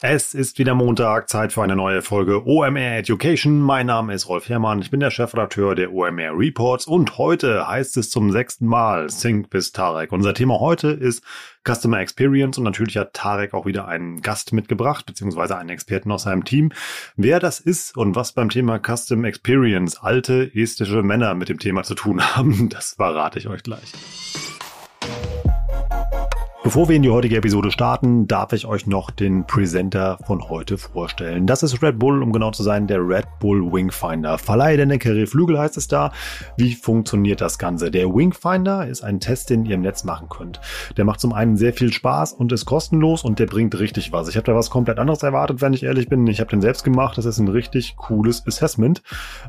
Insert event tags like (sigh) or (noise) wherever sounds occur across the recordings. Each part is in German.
Es ist wieder Montag, Zeit für eine neue Folge OMR Education. Mein Name ist Rolf Herrmann, ich bin der Chefredakteur der OMR Reports und heute heißt es zum sechsten Mal Think with Tarek. Unser Thema heute ist Customer Experience und natürlich hat Tarek auch wieder einen Gast mitgebracht, beziehungsweise einen Experten aus seinem Team. Wer das ist und was beim Thema Custom Experience alte estische Männer mit dem Thema zu tun (laughs) haben, das verrate ich euch gleich. Bevor wir in die heutige Episode starten, darf ich euch noch den Presenter von heute vorstellen. Das ist Red Bull, um genau zu sein, der Red Bull Wingfinder. Verleihe der Neckere Flügel heißt es da. Wie funktioniert das Ganze? Der Wingfinder ist ein Test, den ihr im Netz machen könnt. Der macht zum einen sehr viel Spaß und ist kostenlos und der bringt richtig was. Ich habe da was komplett anderes erwartet, wenn ich ehrlich bin. Ich habe den selbst gemacht. Das ist ein richtig cooles Assessment.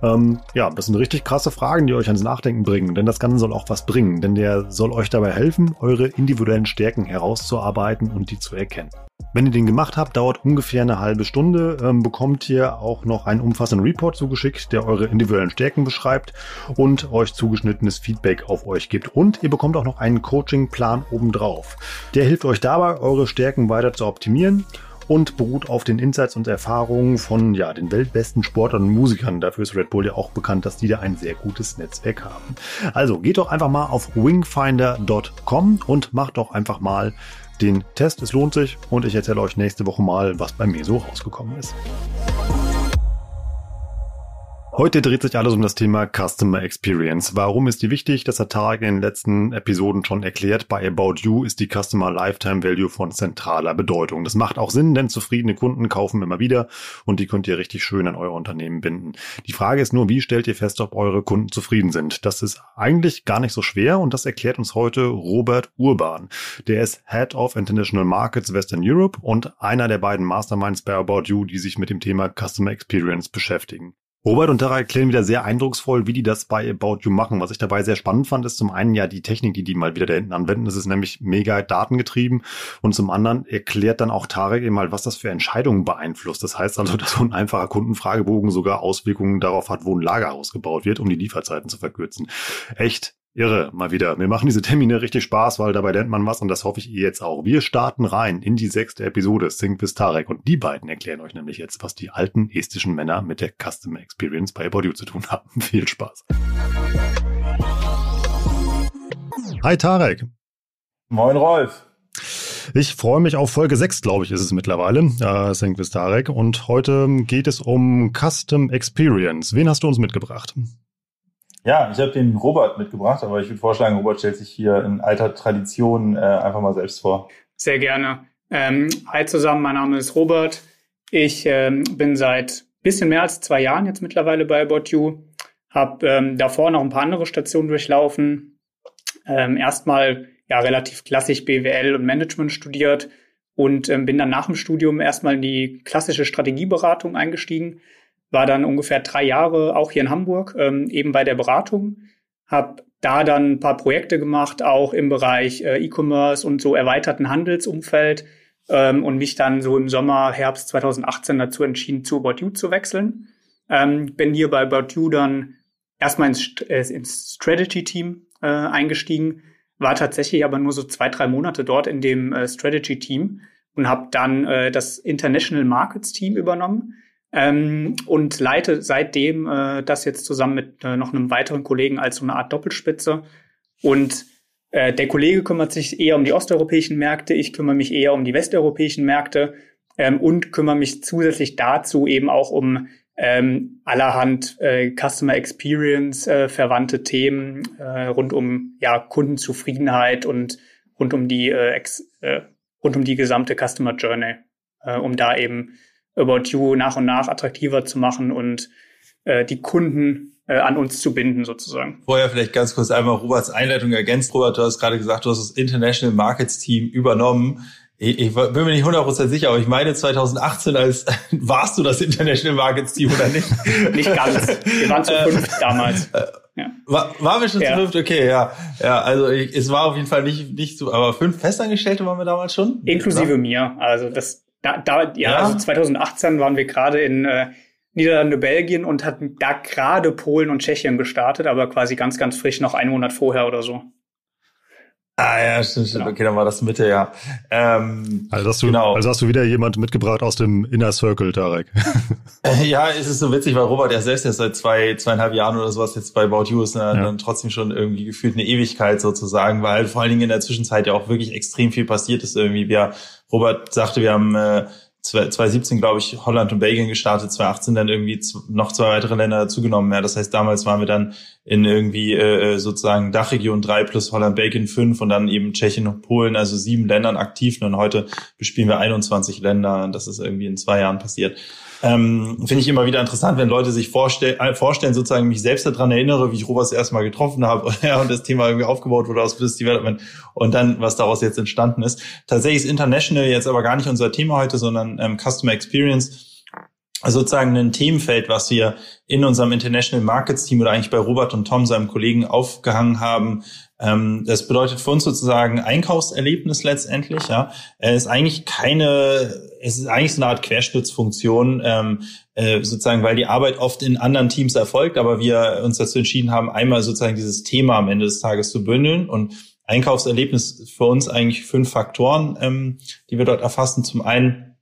Ähm, ja, das sind richtig krasse Fragen, die euch ans Nachdenken bringen. Denn das Ganze soll auch was bringen. Denn der soll euch dabei helfen, eure individuellen Stärken herauszuarbeiten und die zu erkennen. Wenn ihr den gemacht habt, dauert ungefähr eine halbe Stunde, ähm, bekommt ihr auch noch einen umfassenden Report zugeschickt, der eure individuellen Stärken beschreibt und euch zugeschnittenes Feedback auf euch gibt. Und ihr bekommt auch noch einen Coachingplan obendrauf. Der hilft euch dabei, eure Stärken weiter zu optimieren und beruht auf den Insights und Erfahrungen von ja, den weltbesten Sportlern und Musikern. Dafür ist Red Bull ja auch bekannt, dass die da ein sehr gutes Netzwerk haben. Also geht doch einfach mal auf wingfinder.com und macht doch einfach mal den Test. Es lohnt sich und ich erzähle euch nächste Woche mal, was bei mir so rausgekommen ist. Heute dreht sich alles um das Thema Customer Experience. Warum ist die wichtig? Das hat Tarek in den letzten Episoden schon erklärt. Bei About You ist die Customer Lifetime Value von zentraler Bedeutung. Das macht auch Sinn, denn zufriedene Kunden kaufen immer wieder und die könnt ihr richtig schön an euer Unternehmen binden. Die Frage ist nur, wie stellt ihr fest, ob eure Kunden zufrieden sind? Das ist eigentlich gar nicht so schwer und das erklärt uns heute Robert Urban. Der ist Head of International Markets Western Europe und einer der beiden Masterminds bei About You, die sich mit dem Thema Customer Experience beschäftigen. Robert und Tara erklären wieder sehr eindrucksvoll, wie die das bei About You machen. Was ich dabei sehr spannend fand, ist zum einen ja die Technik, die die mal wieder da hinten anwenden. Das ist nämlich mega datengetrieben. Und zum anderen erklärt dann auch Tarek eben mal, was das für Entscheidungen beeinflusst. Das heißt also, (laughs) dass so ein einfacher Kundenfragebogen sogar Auswirkungen darauf hat, wo ein Lager ausgebaut wird, um die Lieferzeiten zu verkürzen. Echt Irre, mal wieder. Mir machen diese Termine richtig Spaß, weil dabei lernt man was und das hoffe ich ihr jetzt auch. Wir starten rein in die sechste Episode Sync with Tarek und die beiden erklären euch nämlich jetzt, was die alten estischen Männer mit der Customer Experience bei You zu tun haben. (laughs) Viel Spaß. Hi Tarek. Moin Rolf. Ich freue mich auf Folge 6, glaube ich, ist es mittlerweile, äh, Sync with Tarek. Und heute geht es um Custom Experience. Wen hast du uns mitgebracht? Ja, ich habe den Robert mitgebracht, aber ich würde vorschlagen, Robert stellt sich hier in alter Tradition äh, einfach mal selbst vor. Sehr gerne. Ähm, hi zusammen, mein Name ist Robert. Ich ähm, bin seit bisschen mehr als zwei Jahren jetzt mittlerweile bei About You. Habe ähm, davor noch ein paar andere Stationen durchlaufen. Ähm, erstmal ja relativ klassisch BWL und Management studiert und ähm, bin dann nach dem Studium erstmal in die klassische Strategieberatung eingestiegen war dann ungefähr drei Jahre auch hier in Hamburg, ähm, eben bei der Beratung, habe da dann ein paar Projekte gemacht, auch im Bereich äh, E-Commerce und so erweiterten Handelsumfeld ähm, und mich dann so im Sommer, Herbst 2018 dazu entschieden, zu About You zu wechseln. Ähm, bin hier bei About You dann erstmal ins, äh, ins Strategy-Team äh, eingestiegen, war tatsächlich aber nur so zwei, drei Monate dort in dem äh, Strategy-Team und habe dann äh, das International Markets-Team übernommen ähm, und leite seitdem äh, das jetzt zusammen mit äh, noch einem weiteren Kollegen als so eine Art Doppelspitze. Und äh, der Kollege kümmert sich eher um die osteuropäischen Märkte, ich kümmere mich eher um die westeuropäischen Märkte ähm, und kümmere mich zusätzlich dazu eben auch um ähm, allerhand äh, Customer Experience äh, verwandte Themen äh, rund um ja Kundenzufriedenheit und rund um die äh, ex, äh, rund um die gesamte Customer Journey, äh, um da eben About You nach und nach attraktiver zu machen und äh, die Kunden äh, an uns zu binden sozusagen. Vorher vielleicht ganz kurz einmal Roberts Einleitung ergänzt. Robert, du hast gerade gesagt, du hast das International Markets Team übernommen. Ich, ich bin mir nicht 100% sicher, aber ich meine 2018 als (laughs) warst du das International Markets Team oder nicht? (laughs) nicht ganz. Wir waren zu fünf damals. Äh, ja. War, waren wir schon ja. zu fünft? Okay, ja. Ja, also ich, es war auf jeden Fall nicht, nicht so, aber fünf Festangestellte waren wir damals schon? Inklusive oder? mir. Also das da, da ja, ja, also 2018 waren wir gerade in, äh, Niederlande, Belgien und hat da gerade Polen und Tschechien gestartet, aber quasi ganz, ganz frisch noch einen Monat vorher oder so. Ah ja, stimmt, stimmt. Genau. Okay, dann war das Mitte, ja. Ähm, also, hast du, genau. also hast du wieder jemand mitgebracht aus dem Inner Circle, Tarek. (laughs) ja, es ist so witzig, weil Robert ja selbst jetzt seit zwei, zweieinhalb Jahren oder sowas jetzt bei About You ist, ne, ja. dann trotzdem schon irgendwie gefühlt eine Ewigkeit sozusagen, weil vor allen Dingen in der Zwischenzeit ja auch wirklich extrem viel passiert ist irgendwie. Wir, Robert sagte, wir haben äh, 2017, glaube ich, Holland und Belgien gestartet, 2018 dann irgendwie noch zwei weitere Länder dazugenommen. Ja, das heißt, damals waren wir dann in irgendwie äh, sozusagen Dachregion 3 plus Holland, Belgien 5 und dann eben Tschechien und Polen, also sieben Ländern aktiv. Und heute bespielen wir 21 Länder. Das ist irgendwie in zwei Jahren passiert. Ähm, Finde ich immer wieder interessant, wenn Leute sich vorstell äh, vorstellen, sozusagen mich selbst daran erinnere, wie ich Robert das erste Mal getroffen habe (laughs) ja, und das Thema irgendwie aufgebaut wurde aus Business Development und dann, was daraus jetzt entstanden ist. Tatsächlich ist International jetzt aber gar nicht unser Thema heute, sondern ähm, Customer Experience sozusagen ein Themenfeld, was wir in unserem International Markets Team oder eigentlich bei Robert und Tom, seinem Kollegen, aufgehangen haben. Ähm, das bedeutet für uns sozusagen Einkaufserlebnis letztendlich. Ja, es ist eigentlich keine, es ist eigentlich so eine Art Querschnittsfunktion, ähm, äh, sozusagen, weil die Arbeit oft in anderen Teams erfolgt, aber wir uns dazu entschieden haben, einmal sozusagen dieses Thema am Ende des Tages zu bündeln und Einkaufserlebnis für uns eigentlich fünf Faktoren, ähm, die wir dort erfassen. Zum einen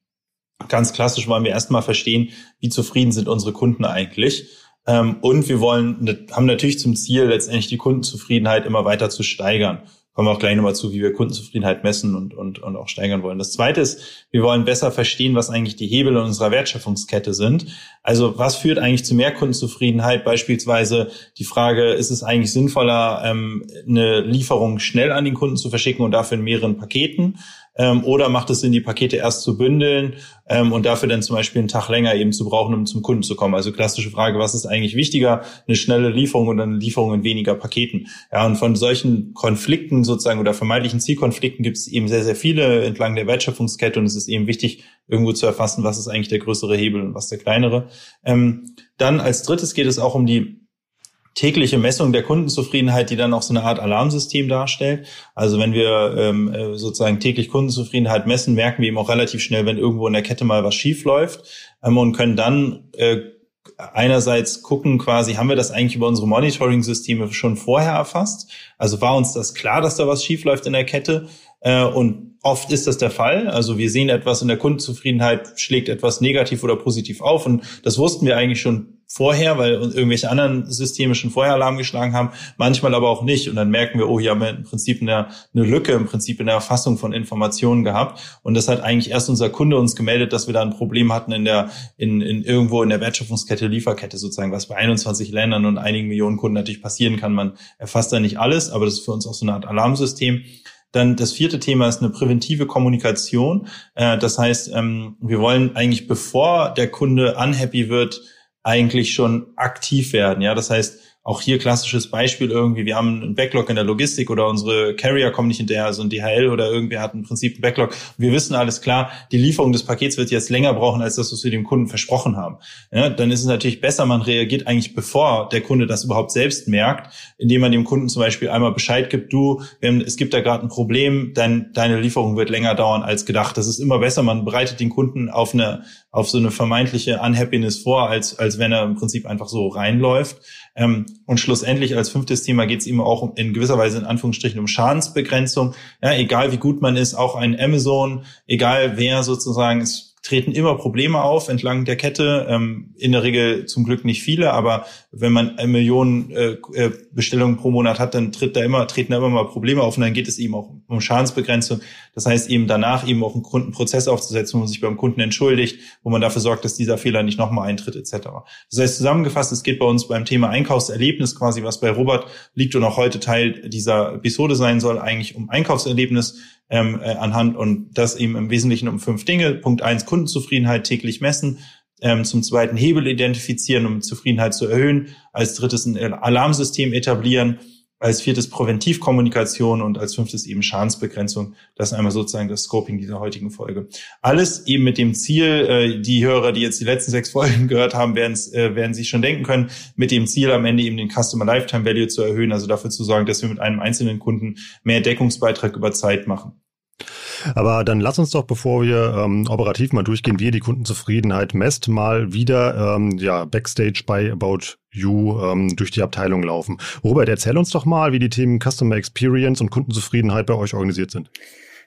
Ganz klassisch wollen wir erstmal verstehen, wie zufrieden sind unsere Kunden eigentlich. Ähm, und wir wollen, haben natürlich zum Ziel, letztendlich die Kundenzufriedenheit immer weiter zu steigern. Kommen wir auch gleich nochmal zu, wie wir Kundenzufriedenheit messen und, und, und auch steigern wollen. Das zweite ist, wir wollen besser verstehen, was eigentlich die Hebel in unserer Wertschöpfungskette sind. Also was führt eigentlich zu mehr Kundenzufriedenheit? Beispielsweise die Frage, ist es eigentlich sinnvoller, ähm, eine Lieferung schnell an den Kunden zu verschicken und dafür in mehreren Paketen? Ähm, oder macht es Sinn, die Pakete erst zu bündeln ähm, und dafür dann zum Beispiel einen Tag länger eben zu brauchen, um zum Kunden zu kommen? Also klassische Frage, was ist eigentlich wichtiger? Eine schnelle Lieferung oder eine Lieferung in weniger Paketen? Ja, und von solchen Konflikten sozusagen oder vermeintlichen Zielkonflikten gibt es eben sehr, sehr viele entlang der Wertschöpfungskette und es ist eben wichtig, irgendwo zu erfassen, was ist eigentlich der größere Hebel und was der kleinere. Ähm, dann als drittes geht es auch um die tägliche Messung der Kundenzufriedenheit, die dann auch so eine Art Alarmsystem darstellt. Also wenn wir ähm, äh, sozusagen täglich Kundenzufriedenheit messen, merken wir eben auch relativ schnell, wenn irgendwo in der Kette mal was schief läuft ähm, und können dann äh, einerseits gucken quasi, haben wir das eigentlich über unsere Monitoring-Systeme schon vorher erfasst? Also war uns das klar, dass da was schief läuft in der Kette? Äh, und oft ist das der Fall. Also wir sehen etwas in der Kundenzufriedenheit, schlägt etwas negativ oder positiv auf. Und das wussten wir eigentlich schon vorher, weil irgendwelche anderen Systeme schon vorher Alarm geschlagen haben, manchmal aber auch nicht. Und dann merken wir, oh, hier haben wir im Prinzip eine, eine Lücke im Prinzip in der Erfassung von Informationen gehabt. Und das hat eigentlich erst unser Kunde uns gemeldet, dass wir da ein Problem hatten in der, in, in irgendwo in der Wertschöpfungskette, Lieferkette sozusagen, was bei 21 Ländern und einigen Millionen Kunden natürlich passieren kann. Man erfasst da nicht alles, aber das ist für uns auch so eine Art Alarmsystem. Dann das vierte Thema ist eine präventive Kommunikation. Äh, das heißt, ähm, wir wollen eigentlich, bevor der Kunde unhappy wird, eigentlich schon aktiv werden. Ja, das heißt, auch hier klassisches Beispiel irgendwie, wir haben einen Backlog in der Logistik oder unsere Carrier kommen nicht hinterher, also ein DHL oder irgendwer hat im Prinzip einen Backlog. Wir wissen alles klar, die Lieferung des Pakets wird jetzt länger brauchen, als das, was wir dem Kunden versprochen haben. Ja, dann ist es natürlich besser, man reagiert eigentlich bevor der Kunde das überhaupt selbst merkt, indem man dem Kunden zum Beispiel einmal Bescheid gibt, du, es gibt da gerade ein Problem, dein, deine Lieferung wird länger dauern als gedacht. Das ist immer besser, man bereitet den Kunden auf eine, auf so eine vermeintliche Unhappiness vor, als, als wenn er im Prinzip einfach so reinläuft. Ähm, und schlussendlich als fünftes Thema geht es eben auch in gewisser Weise in Anführungsstrichen um Schadensbegrenzung. Ja, egal wie gut man ist, auch ein Amazon, egal wer sozusagen, es treten immer Probleme auf entlang der Kette. Ähm, in der Regel zum Glück nicht viele, aber wenn man eine Million äh, äh, Bestellungen pro Monat hat, dann tritt da immer, treten da immer mal Probleme auf und dann geht es eben auch um Schadensbegrenzung. Das heißt eben danach eben auch einen Kundenprozess aufzusetzen, wo man sich beim Kunden entschuldigt, wo man dafür sorgt, dass dieser Fehler nicht nochmal eintritt etc. Das heißt zusammengefasst, es geht bei uns beim Thema Einkaufserlebnis quasi, was bei Robert liegt und auch heute Teil dieser Episode sein soll, eigentlich um Einkaufserlebnis ähm, äh, anhand und das eben im Wesentlichen um fünf Dinge. Punkt eins, Kundenzufriedenheit täglich messen. Ähm, zum zweiten Hebel identifizieren, um Zufriedenheit zu erhöhen. Als drittes ein Alarmsystem etablieren. Als viertes Präventivkommunikation und als fünftes eben Schadensbegrenzung. Das ist einmal sozusagen das Scoping dieser heutigen Folge. Alles eben mit dem Ziel, äh, die Hörer, die jetzt die letzten sechs (laughs) Folgen gehört haben, werden, äh, werden sich schon denken können, mit dem Ziel am Ende eben den Customer Lifetime Value zu erhöhen, also dafür zu sorgen, dass wir mit einem einzelnen Kunden mehr Deckungsbeitrag über Zeit machen. Aber dann lass uns doch, bevor wir ähm, operativ mal durchgehen, wie ihr die Kundenzufriedenheit messt, mal wieder ähm, ja, Backstage bei About You ähm, durch die Abteilung laufen. Robert, erzähl uns doch mal, wie die Themen Customer Experience und Kundenzufriedenheit bei euch organisiert sind.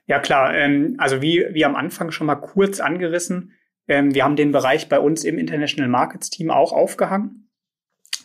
Ja klar, ähm, also wie, wie am Anfang schon mal kurz angerissen, ähm, wir haben den Bereich bei uns im International Markets Team auch aufgehangen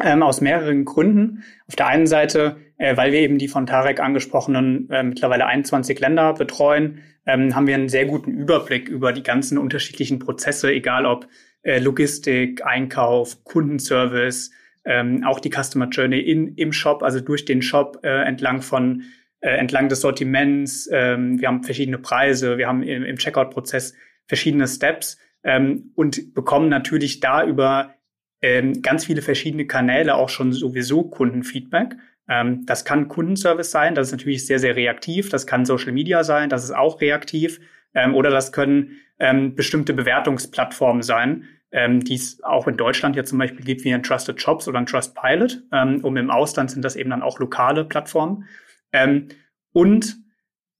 ähm, aus mehreren Gründen. Auf der einen Seite, äh, weil wir eben die von Tarek angesprochenen äh, mittlerweile 21 Länder betreuen, ähm, haben wir einen sehr guten Überblick über die ganzen unterschiedlichen Prozesse, egal ob äh, Logistik, Einkauf, Kundenservice, ähm, auch die Customer Journey in, im Shop, also durch den Shop äh, entlang von äh, entlang des Sortiments. Ähm, wir haben verschiedene Preise, wir haben im, im Checkout-Prozess verschiedene Steps ähm, und bekommen natürlich da über ähm, ganz viele verschiedene Kanäle auch schon sowieso Kundenfeedback. Ähm, das kann Kundenservice sein, das ist natürlich sehr, sehr reaktiv. Das kann Social Media sein, das ist auch reaktiv. Ähm, oder das können ähm, bestimmte Bewertungsplattformen sein, ähm, die es auch in Deutschland ja zum Beispiel gibt, wie ein Trusted Shops oder ein Trustpilot. Ähm, und im Ausland sind das eben dann auch lokale Plattformen. Ähm, und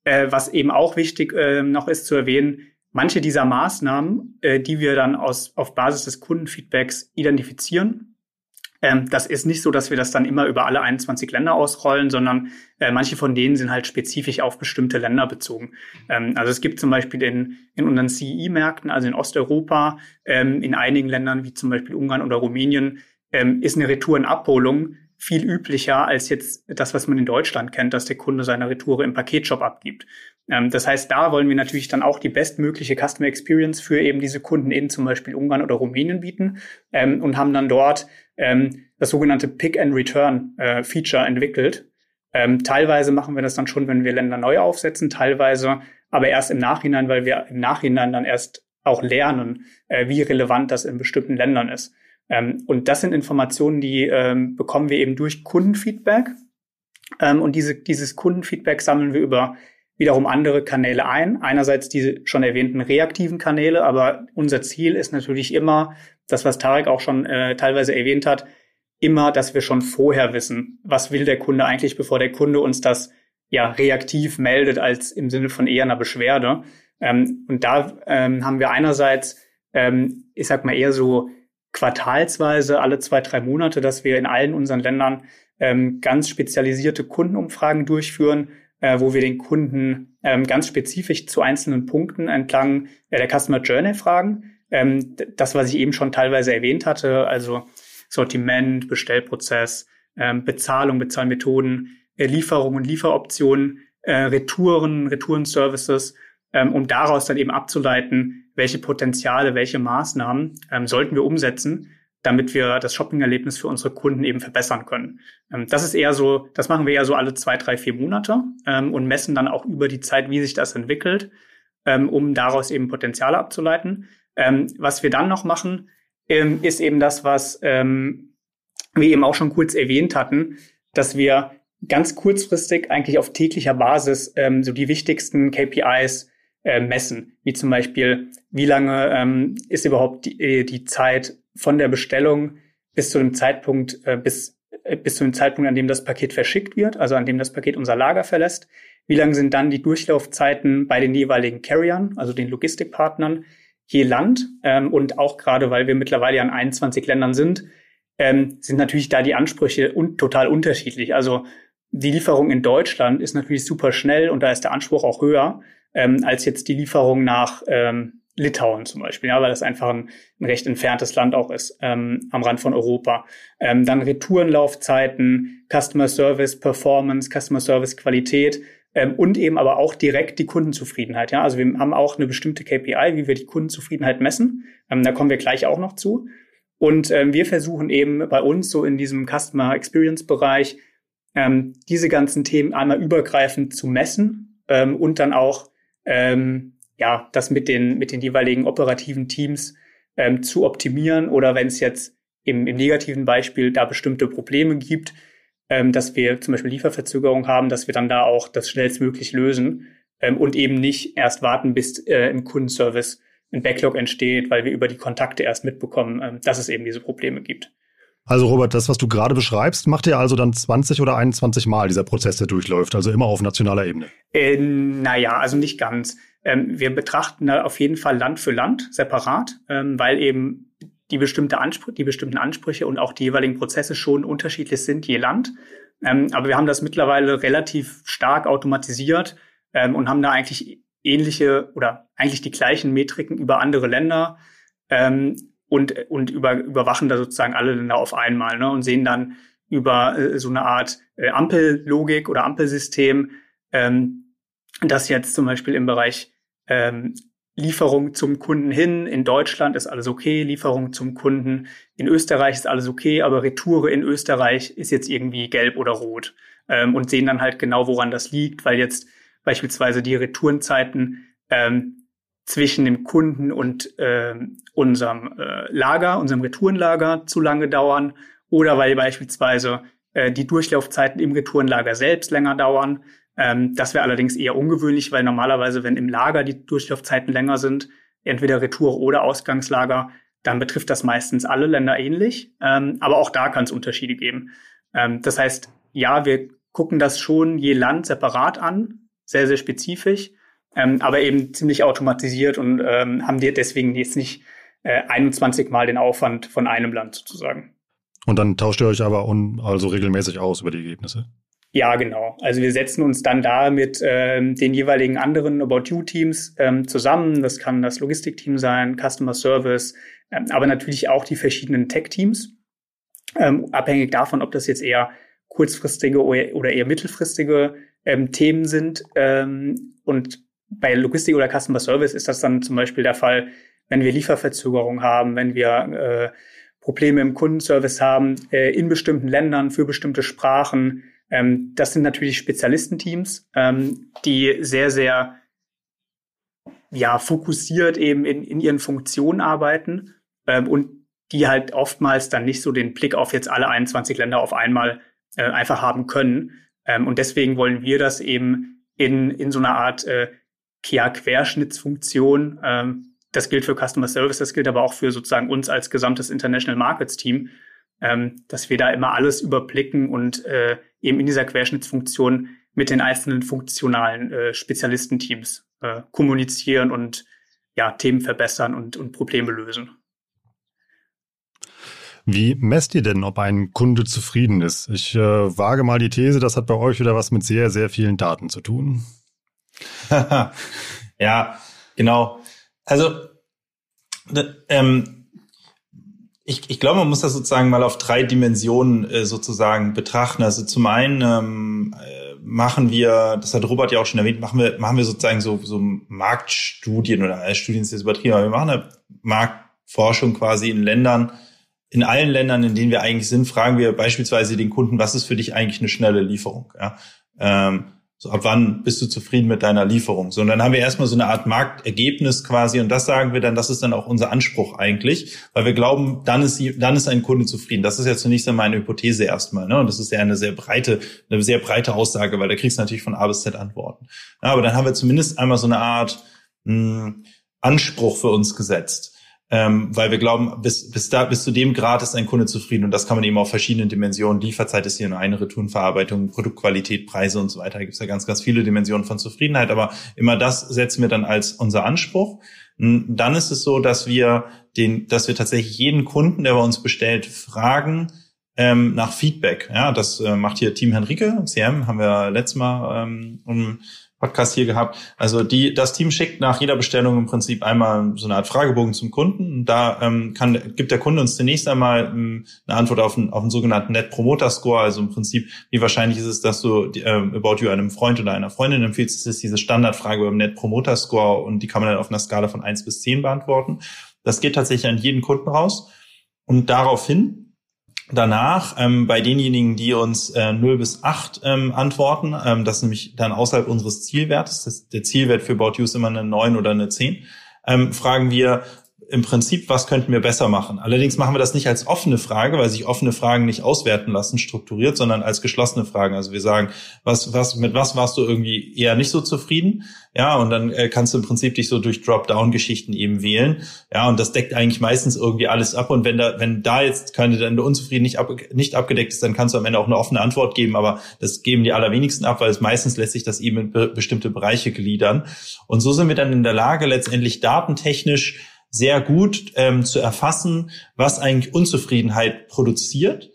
äh, was eben auch wichtig äh, noch ist zu erwähnen, manche dieser Maßnahmen, äh, die wir dann aus, auf Basis des Kundenfeedbacks identifizieren, ähm, das ist nicht so, dass wir das dann immer über alle 21 Länder ausrollen, sondern äh, manche von denen sind halt spezifisch auf bestimmte Länder bezogen. Ähm, also es gibt zum Beispiel in, in unseren CE-Märkten, also in Osteuropa, ähm, in einigen Ländern wie zum Beispiel Ungarn oder Rumänien, ähm, ist eine Retourenabholung viel üblicher als jetzt das, was man in Deutschland kennt, dass der Kunde seine Retoure im Paketshop abgibt. Ähm, das heißt, da wollen wir natürlich dann auch die bestmögliche Customer Experience für eben diese Kunden in zum Beispiel Ungarn oder Rumänien bieten ähm, und haben dann dort ähm, das sogenannte Pick and Return äh, Feature entwickelt. Ähm, teilweise machen wir das dann schon, wenn wir Länder neu aufsetzen, teilweise aber erst im Nachhinein, weil wir im Nachhinein dann erst auch lernen, äh, wie relevant das in bestimmten Ländern ist. Ähm, und das sind Informationen, die ähm, bekommen wir eben durch Kundenfeedback. Ähm, und diese, dieses Kundenfeedback sammeln wir über wiederum andere Kanäle ein. Einerseits diese schon erwähnten reaktiven Kanäle, aber unser Ziel ist natürlich immer, das, was Tarek auch schon äh, teilweise erwähnt hat, immer, dass wir schon vorher wissen, was will der Kunde eigentlich, bevor der Kunde uns das ja reaktiv meldet, als im Sinne von eher einer Beschwerde. Ähm, und da ähm, haben wir einerseits, ähm, ich sag mal eher so quartalsweise alle zwei, drei Monate, dass wir in allen unseren Ländern ähm, ganz spezialisierte Kundenumfragen durchführen, äh, wo wir den Kunden ähm, ganz spezifisch zu einzelnen Punkten entlang äh, der Customer Journey fragen. Ähm, das, was ich eben schon teilweise erwähnt hatte, also Sortiment, Bestellprozess, ähm, Bezahlung, Bezahlmethoden, äh, Lieferung und Lieferoptionen, äh, Retouren, Retourenservices, ähm, um daraus dann eben abzuleiten, welche Potenziale, welche Maßnahmen ähm, sollten wir umsetzen, damit wir das Shopping-Erlebnis für unsere Kunden eben verbessern können. Ähm, das ist eher so, das machen wir eher so alle zwei, drei, vier Monate ähm, und messen dann auch über die Zeit, wie sich das entwickelt, ähm, um daraus eben Potenziale abzuleiten. Ähm, was wir dann noch machen, ähm, ist eben das, was wir eben auch schon kurz erwähnt hatten, dass wir ganz kurzfristig eigentlich auf täglicher Basis so die wichtigsten KPIs äh, messen, wie zum Beispiel, wie lange ähm, ist überhaupt die, äh, die Zeit von der Bestellung bis zu dem Zeitpunkt, äh, bis, äh, bis zu dem Zeitpunkt, an dem das Paket verschickt wird, also an dem das Paket unser Lager verlässt. Wie lang sind dann die Durchlaufzeiten bei den jeweiligen Carriern, also den Logistikpartnern, je Land? Ähm, und auch gerade, weil wir mittlerweile an 21 Ländern sind, ähm, sind natürlich da die Ansprüche un total unterschiedlich. Also die Lieferung in Deutschland ist natürlich super schnell und da ist der Anspruch auch höher ähm, als jetzt die Lieferung nach ähm, Litauen zum Beispiel, ja, weil das einfach ein, ein recht entferntes Land auch ist, ähm, am Rand von Europa. Ähm, dann Retourenlaufzeiten, Customer Service Performance, Customer Service Qualität ähm, und eben aber auch direkt die Kundenzufriedenheit. Ja, also wir haben auch eine bestimmte KPI, wie wir die Kundenzufriedenheit messen. Ähm, da kommen wir gleich auch noch zu. Und ähm, wir versuchen eben bei uns so in diesem Customer Experience Bereich ähm, diese ganzen Themen einmal übergreifend zu messen ähm, und dann auch ähm, ja, das mit den, mit den jeweiligen operativen Teams ähm, zu optimieren oder wenn es jetzt im, im negativen Beispiel da bestimmte Probleme gibt, ähm, dass wir zum Beispiel Lieferverzögerung haben, dass wir dann da auch das schnellstmöglich lösen ähm, und eben nicht erst warten, bis äh, im Kundenservice ein Backlog entsteht, weil wir über die Kontakte erst mitbekommen, ähm, dass es eben diese Probleme gibt. Also Robert, das, was du gerade beschreibst, macht ihr also dann 20 oder 21 Mal dieser Prozess, der durchläuft, also immer auf nationaler Ebene? Äh, naja, also nicht ganz. Ähm, wir betrachten da auf jeden Fall Land für Land separat, ähm, weil eben die, bestimmte die bestimmten Ansprüche und auch die jeweiligen Prozesse schon unterschiedlich sind je Land. Ähm, aber wir haben das mittlerweile relativ stark automatisiert ähm, und haben da eigentlich ähnliche oder eigentlich die gleichen Metriken über andere Länder ähm, und, und über, überwachen da sozusagen alle Länder auf einmal ne, und sehen dann über äh, so eine Art äh, Ampellogik oder Ampelsystem, ähm, dass jetzt zum Beispiel im Bereich ähm, Lieferung zum Kunden hin, in Deutschland ist alles okay, Lieferung zum Kunden in Österreich ist alles okay, aber Retoure in Österreich ist jetzt irgendwie gelb oder rot ähm, und sehen dann halt genau, woran das liegt, weil jetzt beispielsweise die Retourenzeiten ähm, zwischen dem Kunden und äh, unserem äh, Lager, unserem Retourenlager zu lange dauern oder weil beispielsweise äh, die Durchlaufzeiten im Retourenlager selbst länger dauern. Ähm, das wäre allerdings eher ungewöhnlich, weil normalerweise, wenn im Lager die Durchlaufzeiten länger sind, entweder Retour oder Ausgangslager, dann betrifft das meistens alle Länder ähnlich. Ähm, aber auch da kann es Unterschiede geben. Ähm, das heißt, ja, wir gucken das schon je Land separat an, sehr, sehr spezifisch, ähm, aber eben ziemlich automatisiert und ähm, haben dir deswegen jetzt nicht äh, 21 Mal den Aufwand von einem Land sozusagen. Und dann tauscht ihr euch aber un also regelmäßig aus über die Ergebnisse? Ja, genau. Also wir setzen uns dann da mit ähm, den jeweiligen anderen About You-Teams ähm, zusammen. Das kann das Logistikteam sein, Customer Service, ähm, aber natürlich auch die verschiedenen Tech-Teams. Ähm, abhängig davon, ob das jetzt eher kurzfristige oder eher mittelfristige ähm, Themen sind. Ähm, und bei Logistik oder Customer Service ist das dann zum Beispiel der Fall, wenn wir Lieferverzögerung haben, wenn wir äh, Probleme im Kundenservice haben, äh, in bestimmten Ländern für bestimmte Sprachen. Ähm, das sind natürlich Spezialistenteams, ähm, die sehr, sehr ja, fokussiert eben in, in ihren Funktionen arbeiten ähm, und die halt oftmals dann nicht so den Blick auf jetzt alle 21 Länder auf einmal äh, einfach haben können. Ähm, und deswegen wollen wir das eben in, in so einer Art äh, Querschnittsfunktion ähm, das gilt für Customer Service, das gilt aber auch für sozusagen uns als gesamtes International Markets Team, ähm, dass wir da immer alles überblicken und äh, eben in dieser Querschnittsfunktion mit den einzelnen funktionalen äh, Spezialistenteams äh, kommunizieren und ja, Themen verbessern und, und Probleme lösen. Wie messt ihr denn, ob ein Kunde zufrieden ist? Ich äh, wage mal die These, das hat bei euch wieder was mit sehr, sehr vielen Daten zu tun. (laughs) ja, genau. Also, ähm, ich, ich glaube, man muss das sozusagen mal auf drei Dimensionen äh, sozusagen betrachten. Also zum einen ähm, äh, machen wir, das hat Robert ja auch schon erwähnt, machen wir, machen wir sozusagen so, so Marktstudien oder äh, Studien ist jetzt übertrieben, aber wir machen eine Marktforschung quasi in Ländern, in allen Ländern, in denen wir eigentlich sind, fragen wir beispielsweise den Kunden, was ist für dich eigentlich eine schnelle Lieferung? Ja? Ähm, so, ab wann bist du zufrieden mit deiner Lieferung? So, und dann haben wir erstmal so eine Art Marktergebnis quasi und das sagen wir dann, das ist dann auch unser Anspruch eigentlich, weil wir glauben, dann ist, dann ist ein Kunde zufrieden. Das ist ja zunächst einmal eine Hypothese erstmal, ne? Und das ist ja eine sehr breite, eine sehr breite Aussage, weil da kriegst du natürlich von A bis Z Antworten. Ja, aber dann haben wir zumindest einmal so eine Art mh, hm, Anspruch für uns gesetzt ähm, weil wir glauben, bis, bis, da, bis zu dem Grad ist ein Kunde zufrieden und das kann man eben auf verschiedenen Dimensionen. Lieferzeit ist hier nur eine Retourenverarbeitung, Produktqualität, Preise und so weiter. Da gibt es ja ganz, ganz viele Dimensionen von Zufriedenheit, aber immer das setzen wir dann als unser Anspruch. Hm, dann ist es so, dass wir den, dass wir tatsächlich jeden Kunden, der bei uns bestellt, fragen, ähm, nach Feedback. Ja, das äh, macht hier Team Henrike, CM, haben wir letztes Mal ähm, Podcast hier gehabt. Also die, das Team schickt nach jeder Bestellung im Prinzip einmal so eine Art Fragebogen zum Kunden. Und da ähm, kann, gibt der Kunde uns zunächst einmal ähm, eine Antwort auf einen, auf einen sogenannten Net Promoter Score. Also im Prinzip, wie wahrscheinlich ist es, dass du ähm, About You einem Freund oder einer Freundin empfiehlst. Das ist diese Standardfrage beim Net Promoter Score und die kann man dann auf einer Skala von eins bis zehn beantworten. Das geht tatsächlich an jeden Kunden raus. Und daraufhin danach ähm, bei denjenigen, die uns äh, 0 bis 8 ähm, antworten, ähm, das ist nämlich dann außerhalb unseres Zielwertes, das, der Zielwert für About You ist immer eine 9 oder eine 10, ähm, fragen wir, im Prinzip, was könnten wir besser machen? Allerdings machen wir das nicht als offene Frage, weil sich offene Fragen nicht auswerten lassen, strukturiert, sondern als geschlossene Fragen. Also wir sagen, was, was, mit was warst du irgendwie eher nicht so zufrieden? Ja, und dann äh, kannst du im Prinzip dich so durch Drop-Down-Geschichten eben wählen. Ja, und das deckt eigentlich meistens irgendwie alles ab. Und wenn da, wenn da jetzt keine deine Unzufrieden nicht, ab, nicht abgedeckt ist, dann kannst du am Ende auch eine offene Antwort geben. Aber das geben die allerwenigsten ab, weil es meistens lässt sich das eben in be bestimmte Bereiche gliedern. Und so sind wir dann in der Lage, letztendlich datentechnisch sehr gut ähm, zu erfassen, was eigentlich Unzufriedenheit produziert.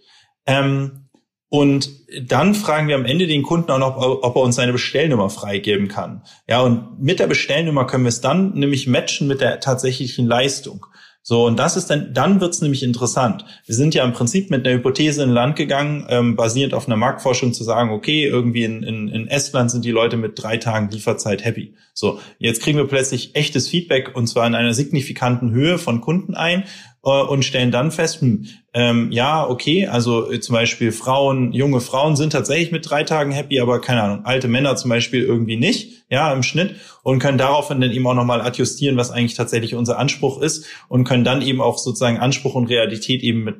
Ähm, und dann fragen wir am Ende den Kunden auch noch, ob er uns seine Bestellnummer freigeben kann. Ja, und mit der Bestellnummer können wir es dann nämlich matchen mit der tatsächlichen Leistung. So, und das ist dann, dann wird's nämlich interessant. Wir sind ja im Prinzip mit einer Hypothese in Land gegangen, ähm, basierend auf einer Marktforschung zu sagen, okay, irgendwie in, in, in Estland sind die Leute mit drei Tagen Lieferzeit happy. So, jetzt kriegen wir plötzlich echtes Feedback und zwar in einer signifikanten Höhe von Kunden ein äh, und stellen dann fest, hm, ähm, ja, okay, also äh, zum Beispiel Frauen, junge Frauen sind tatsächlich mit drei Tagen happy, aber keine Ahnung, alte Männer zum Beispiel irgendwie nicht, ja, im Schnitt und können daraufhin dann eben auch nochmal adjustieren, was eigentlich tatsächlich unser Anspruch ist und können dann eben auch sozusagen Anspruch und Realität eben mit,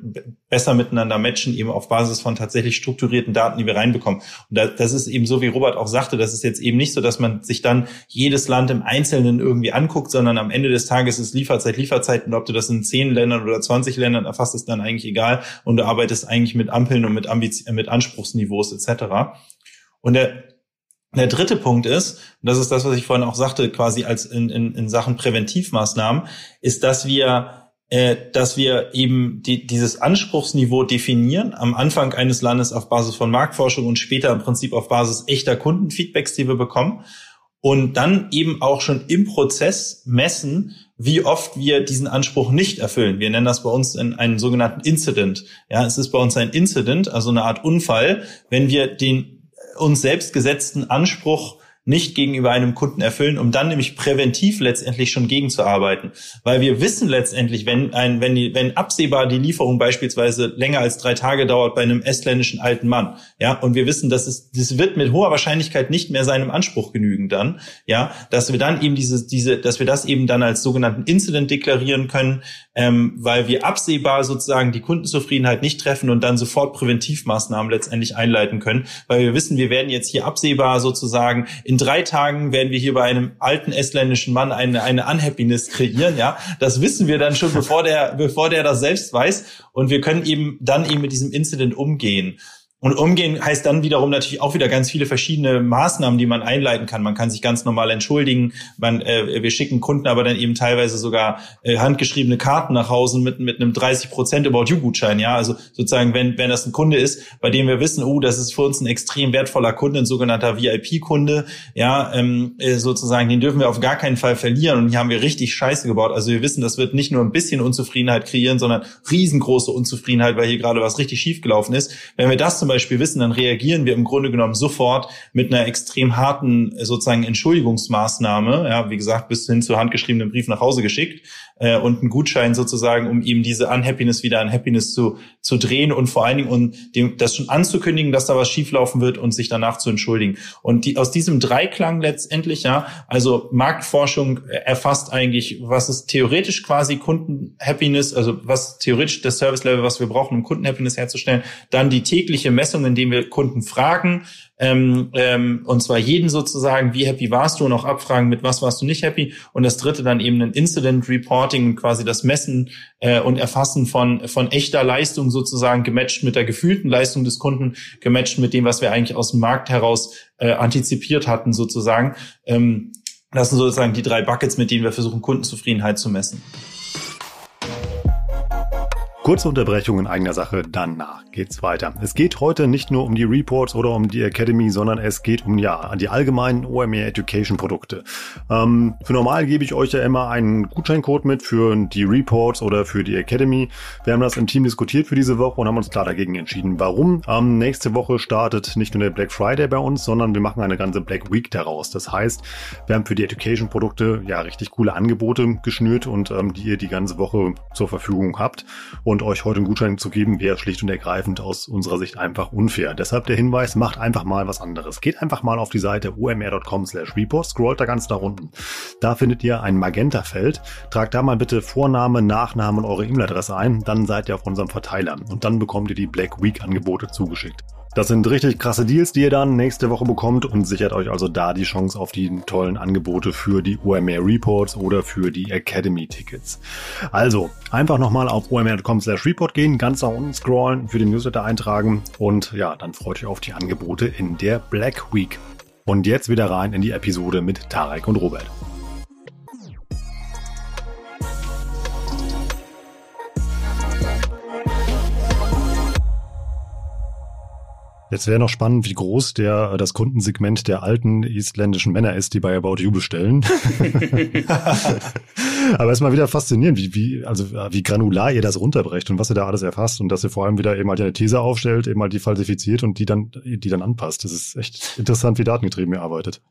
besser miteinander matchen, eben auf Basis von tatsächlich strukturierten Daten, die wir reinbekommen. Und das ist eben so, wie Robert auch sagte, das ist jetzt eben nicht so, dass man sich dann jedes Land im Einzelnen irgendwie anguckt, sondern am Ende des Tages ist Lieferzeit Lieferzeit und ob du das in zehn Ländern oder 20 Ländern erfasst, ist dann eigentlich egal und du arbeitest eigentlich mit Ampeln und mit, Ambiz mit Anspruchsniveaus etc. Und der, der dritte Punkt ist, und das ist das, was ich vorhin auch sagte, quasi als in, in, in Sachen Präventivmaßnahmen, ist, dass wir äh, dass wir eben die, dieses Anspruchsniveau definieren, am Anfang eines Landes auf Basis von Marktforschung und später im Prinzip auf Basis echter Kundenfeedbacks, die wir bekommen. Und dann eben auch schon im Prozess messen, wie oft wir diesen Anspruch nicht erfüllen. Wir nennen das bei uns in einen sogenannten Incident. Ja, es ist bei uns ein Incident, also eine Art Unfall, wenn wir den uns selbst gesetzten Anspruch nicht gegenüber einem Kunden erfüllen, um dann nämlich präventiv letztendlich schon gegenzuarbeiten. Weil wir wissen letztendlich, wenn ein, wenn die, wenn absehbar die Lieferung beispielsweise länger als drei Tage dauert bei einem estländischen alten Mann, ja, und wir wissen, dass es, das wird mit hoher Wahrscheinlichkeit nicht mehr seinem Anspruch genügen dann, ja, dass wir dann eben diese, diese, dass wir das eben dann als sogenannten Incident deklarieren können, ähm, weil wir absehbar sozusagen die Kundenzufriedenheit nicht treffen und dann sofort Präventivmaßnahmen letztendlich einleiten können, weil wir wissen, wir werden jetzt hier absehbar sozusagen in in drei Tagen werden wir hier bei einem alten estländischen Mann eine, eine Unhappiness kreieren, ja. Das wissen wir dann schon, bevor der, bevor der das selbst weiß. Und wir können eben dann eben mit diesem Incident umgehen. Und umgehen heißt dann wiederum natürlich auch wieder ganz viele verschiedene Maßnahmen, die man einleiten kann. Man kann sich ganz normal entschuldigen. Man, äh, wir schicken Kunden aber dann eben teilweise sogar äh, handgeschriebene Karten nach Hause mit, mit einem 30 Prozent About You Gutschein. Ja, also sozusagen, wenn, wenn das ein Kunde ist, bei dem wir wissen, oh, das ist für uns ein extrem wertvoller Kunde, ein sogenannter VIP-Kunde. Ja, ähm, äh, sozusagen, den dürfen wir auf gar keinen Fall verlieren. Und hier haben wir richtig Scheiße gebaut. Also wir wissen, das wird nicht nur ein bisschen Unzufriedenheit kreieren, sondern riesengroße Unzufriedenheit, weil hier gerade was richtig schief gelaufen ist. Wenn wir das zum Beispiel wissen, dann reagieren wir im Grunde genommen sofort mit einer extrem harten sozusagen Entschuldigungsmaßnahme, ja, wie gesagt, bis hin zu handgeschriebenen Brief nach Hause geschickt äh, und einen Gutschein sozusagen, um ihm diese Unhappiness wieder an Happiness zu, zu drehen und vor allen Dingen um dem, das schon anzukündigen, dass da was schieflaufen wird und sich danach zu entschuldigen. Und die, aus diesem Dreiklang letztendlich, ja, also Marktforschung erfasst eigentlich, was ist theoretisch quasi Kundenhappiness, also was theoretisch das Service-Level, was wir brauchen, um Kundenhappiness herzustellen, dann die tägliche Messung, indem wir Kunden fragen, ähm, ähm, und zwar jeden sozusagen, wie happy warst du und auch abfragen, mit was warst du nicht happy. Und das dritte dann eben ein Incident Reporting, quasi das Messen äh, und Erfassen von, von echter Leistung sozusagen gematcht mit der gefühlten Leistung des Kunden, gematcht mit dem, was wir eigentlich aus dem Markt heraus äh, antizipiert hatten sozusagen. Ähm, das sind sozusagen die drei Buckets, mit denen wir versuchen, Kundenzufriedenheit zu messen. Kurze Unterbrechung in eigener Sache, danach geht's weiter. Es geht heute nicht nur um die Reports oder um die Academy, sondern es geht um ja die allgemeinen OMR Education Produkte. Ähm, für normal gebe ich euch ja immer einen Gutscheincode mit für die Reports oder für die Academy. Wir haben das im Team diskutiert für diese Woche und haben uns klar dagegen entschieden. Warum? Ähm, nächste Woche startet nicht nur der Black Friday bei uns, sondern wir machen eine ganze Black Week daraus. Das heißt, wir haben für die Education Produkte ja richtig coole Angebote geschnürt und ähm, die ihr die ganze Woche zur Verfügung habt. Und und euch heute einen Gutschein zu geben, wäre schlicht und ergreifend aus unserer Sicht einfach unfair. Deshalb der Hinweis, macht einfach mal was anderes. Geht einfach mal auf die Seite omr.com slash report, scrollt da ganz nach unten. Da findet ihr ein Magenta-Feld. Tragt da mal bitte Vorname, Nachname und eure E-Mail-Adresse ein. Dann seid ihr auf unserem Verteiler. Und dann bekommt ihr die Black Week-Angebote zugeschickt. Das sind richtig krasse Deals, die ihr dann nächste Woche bekommt und sichert euch also da die Chance auf die tollen Angebote für die OMR Reports oder für die Academy Tickets. Also einfach nochmal auf omr.com slash report gehen, ganz nach unten scrollen, für den Newsletter eintragen und ja, dann freut euch auf die Angebote in der Black Week. Und jetzt wieder rein in die Episode mit Tarek und Robert. Jetzt wäre noch spannend, wie groß der das Kundensegment der alten isländischen Männer ist, die bei About You bestellen. (laughs) Aber es ist mal wieder faszinierend, wie, wie, also wie granular ihr das runterbrecht und was ihr da alles erfasst und dass ihr vor allem wieder eben halt eine These aufstellt, eben halt die falsifiziert und die dann, die dann anpasst. Das ist echt interessant, wie datengetrieben ihr arbeitet.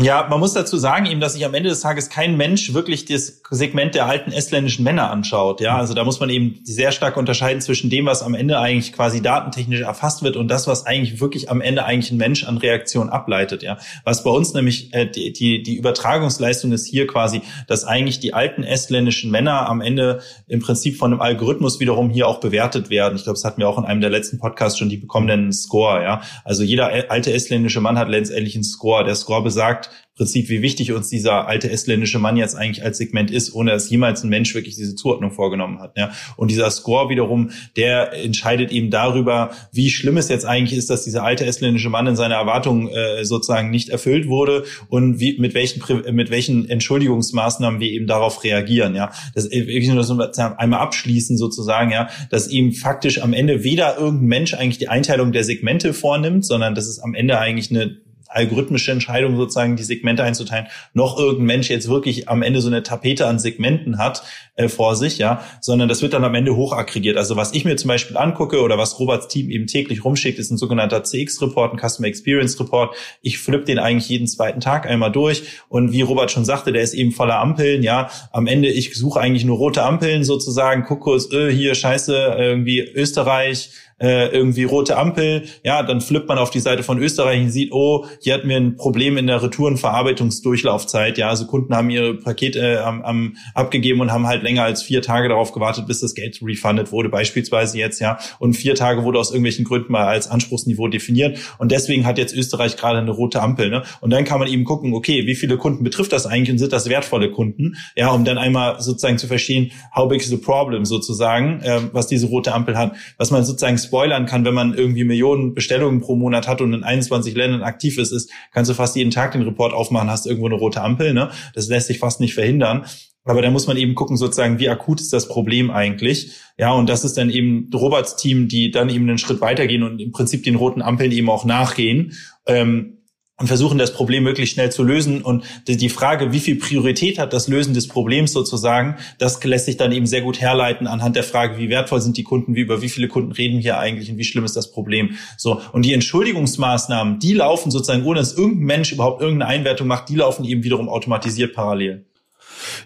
Ja, man muss dazu sagen eben, dass sich am Ende des Tages kein Mensch wirklich das Segment der alten estländischen Männer anschaut. Ja, also da muss man eben sehr stark unterscheiden zwischen dem, was am Ende eigentlich quasi datentechnisch erfasst wird und das, was eigentlich wirklich am Ende eigentlich ein Mensch an Reaktion ableitet. Ja, was bei uns nämlich äh, die, die, die Übertragungsleistung ist hier quasi, dass eigentlich die alten estländischen Männer am Ende im Prinzip von einem Algorithmus wiederum hier auch bewertet werden. Ich glaube, das hatten wir auch in einem der letzten Podcasts schon, die bekommen dann einen Score. Ja, also jeder alte estländische Mann hat letztendlich einen Score. Der Score besagt, Prinzip, wie wichtig uns dieser alte estländische Mann jetzt eigentlich als Segment ist, ohne dass jemals ein Mensch wirklich diese Zuordnung vorgenommen hat. Ja. Und dieser Score wiederum, der entscheidet eben darüber, wie schlimm es jetzt eigentlich ist, dass dieser alte estländische Mann in seiner Erwartung äh, sozusagen nicht erfüllt wurde und wie, mit welchen, mit welchen Entschuldigungsmaßnahmen wir eben darauf reagieren. Ja. Das, äh, ich nur das einmal abschließen sozusagen, ja, dass eben faktisch am Ende weder irgendein Mensch eigentlich die Einteilung der Segmente vornimmt, sondern dass es am Ende eigentlich eine algorithmische Entscheidung sozusagen die Segmente einzuteilen, noch irgendein Mensch jetzt wirklich am Ende so eine Tapete an Segmenten hat äh, vor sich, ja, sondern das wird dann am Ende hochaggregiert. Also was ich mir zum Beispiel angucke oder was Roberts Team eben täglich rumschickt, ist ein sogenannter CX-Report, ein Customer Experience Report. Ich flippe den eigentlich jeden zweiten Tag einmal durch und wie Robert schon sagte, der ist eben voller Ampeln, ja. Am Ende, ich suche eigentlich nur rote Ampeln sozusagen, gucke kurz, äh, hier scheiße, irgendwie Österreich, äh, irgendwie rote Ampel, ja, dann flippt man auf die Seite von Österreich und sieht, oh, hier hatten wir ein Problem in der Retourenverarbeitungsdurchlaufzeit, ja, also Kunden haben ihre Pakete äh, am, am, abgegeben und haben halt länger als vier Tage darauf gewartet, bis das Geld refundet wurde, beispielsweise jetzt, ja, und vier Tage wurde aus irgendwelchen Gründen mal als Anspruchsniveau definiert. Und deswegen hat jetzt Österreich gerade eine rote Ampel, ne, und dann kann man eben gucken, okay, wie viele Kunden betrifft das eigentlich und sind das wertvolle Kunden, ja, um dann einmal sozusagen zu verstehen, how big is the problem sozusagen, äh, was diese rote Ampel hat, was man sozusagen spoilern kann, wenn man irgendwie Millionen Bestellungen pro Monat hat und in 21 Ländern aktiv ist, ist, kannst du fast jeden Tag den Report aufmachen, hast irgendwo eine rote Ampel, ne? Das lässt sich fast nicht verhindern. Aber da muss man eben gucken, sozusagen, wie akut ist das Problem eigentlich? Ja, und das ist dann eben Roberts Team, die dann eben einen Schritt weitergehen und im Prinzip den roten Ampeln eben auch nachgehen. Ähm, und versuchen das Problem möglichst schnell zu lösen. Und die Frage, wie viel Priorität hat das Lösen des Problems sozusagen, das lässt sich dann eben sehr gut herleiten anhand der Frage, wie wertvoll sind die Kunden, wie über wie viele Kunden reden hier eigentlich und wie schlimm ist das Problem. So. Und die Entschuldigungsmaßnahmen, die laufen sozusagen, ohne dass irgendein Mensch überhaupt irgendeine Einwertung macht, die laufen eben wiederum automatisiert parallel.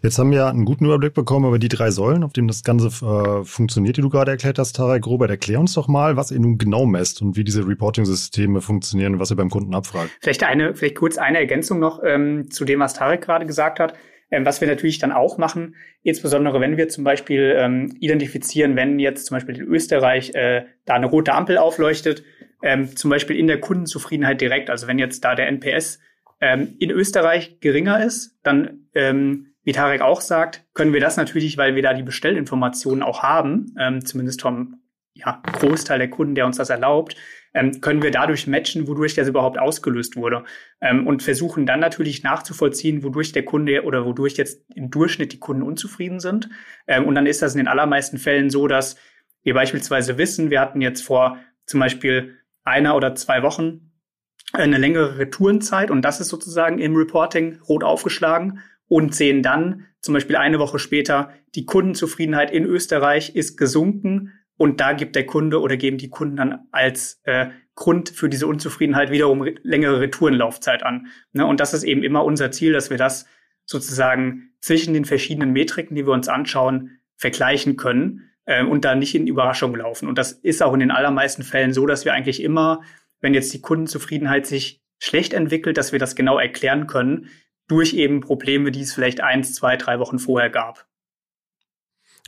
Jetzt haben wir einen guten Überblick bekommen über die drei Säulen, auf denen das Ganze äh, funktioniert, die du gerade erklärt hast, Tarek. Robert, erklär uns doch mal, was ihr nun genau messt und wie diese Reporting-Systeme funktionieren und was ihr beim Kunden abfragt. Vielleicht eine, vielleicht kurz eine Ergänzung noch ähm, zu dem, was Tarek gerade gesagt hat. Ähm, was wir natürlich dann auch machen, insbesondere wenn wir zum Beispiel ähm, identifizieren, wenn jetzt zum Beispiel in Österreich äh, da eine rote Ampel aufleuchtet, ähm, zum Beispiel in der Kundenzufriedenheit direkt, also wenn jetzt da der NPS ähm, in Österreich geringer ist, dann ähm, wie Tarek auch sagt, können wir das natürlich, weil wir da die Bestellinformationen auch haben, ähm, zumindest vom ja, Großteil der Kunden, der uns das erlaubt, ähm, können wir dadurch matchen, wodurch das überhaupt ausgelöst wurde. Ähm, und versuchen dann natürlich nachzuvollziehen, wodurch der Kunde oder wodurch jetzt im Durchschnitt die Kunden unzufrieden sind. Ähm, und dann ist das in den allermeisten Fällen so, dass wir beispielsweise wissen, wir hatten jetzt vor zum Beispiel einer oder zwei Wochen eine längere Retourenzeit und das ist sozusagen im Reporting rot aufgeschlagen und sehen dann zum Beispiel eine Woche später, die Kundenzufriedenheit in Österreich ist gesunken und da gibt der Kunde oder geben die Kunden dann als äh, Grund für diese Unzufriedenheit wiederum längere Retourenlaufzeit an. Ne? Und das ist eben immer unser Ziel, dass wir das sozusagen zwischen den verschiedenen Metriken, die wir uns anschauen, vergleichen können äh, und da nicht in Überraschung laufen. Und das ist auch in den allermeisten Fällen so, dass wir eigentlich immer, wenn jetzt die Kundenzufriedenheit sich schlecht entwickelt, dass wir das genau erklären können durch eben Probleme, die es vielleicht eins, zwei, drei Wochen vorher gab.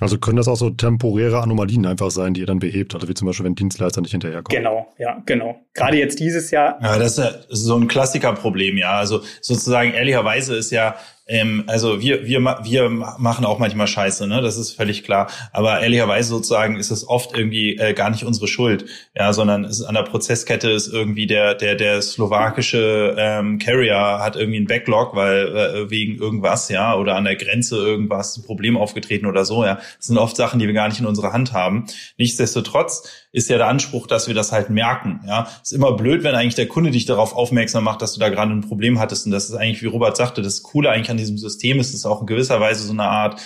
Also können das auch so temporäre Anomalien einfach sein, die ihr dann behebt, also wie zum Beispiel, wenn Dienstleister nicht hinterherkommen. Genau, ja, genau. Gerade jetzt dieses Jahr. Ja, das ist ja so ein Klassikerproblem, ja. Also sozusagen ehrlicherweise ist ja ähm, also wir, wir, wir machen auch manchmal Scheiße, ne? Das ist völlig klar. Aber ehrlicherweise sozusagen ist es oft irgendwie äh, gar nicht unsere Schuld, ja, sondern es ist an der Prozesskette ist irgendwie der der der slowakische ähm, Carrier hat irgendwie einen Backlog, weil äh, wegen irgendwas, ja, oder an der Grenze irgendwas ein Problem aufgetreten oder so, ja. Das sind oft Sachen, die wir gar nicht in unserer Hand haben. Nichtsdestotrotz ist ja der Anspruch, dass wir das halt merken. Ja, ist immer blöd, wenn eigentlich der Kunde dich darauf aufmerksam macht, dass du da gerade ein Problem hattest. Und das ist eigentlich, wie Robert sagte, das Coole eigentlich an diesem System ist, ist auch in gewisser Weise so eine Art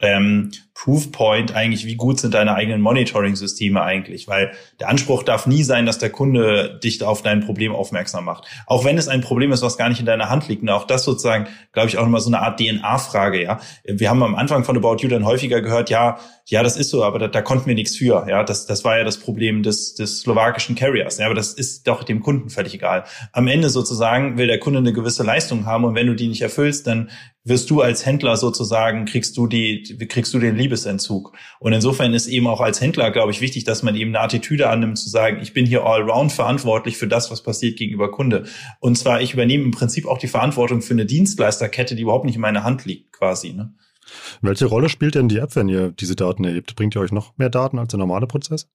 ähm, Proofpoint eigentlich, wie gut sind deine eigenen Monitoring-Systeme eigentlich, weil der Anspruch darf nie sein, dass der Kunde dich auf dein Problem aufmerksam macht. Auch wenn es ein Problem ist, was gar nicht in deiner Hand liegt. Und auch das sozusagen, glaube ich, auch nochmal so eine Art DNA-Frage, ja. Wir haben am Anfang von About You dann häufiger gehört, ja, ja, das ist so, aber da, da konnten wir nichts für, ja. Das, das war ja das Problem des, des slowakischen Carriers, ja. Aber das ist doch dem Kunden völlig egal. Am Ende sozusagen will der Kunde eine gewisse Leistung haben und wenn du die nicht erfüllst, dann wirst du als Händler sozusagen, kriegst du die, kriegst du den Liebesentzug. Und insofern ist eben auch als Händler, glaube ich, wichtig, dass man eben eine Attitüde annimmt, zu sagen, ich bin hier allround verantwortlich für das, was passiert gegenüber Kunde. Und zwar, ich übernehme im Prinzip auch die Verantwortung für eine Dienstleisterkette, die überhaupt nicht in meiner Hand liegt, quasi. Ne? Welche Rolle spielt denn die App, wenn ihr diese Daten erhebt? Bringt ihr euch noch mehr Daten als der normale Prozess?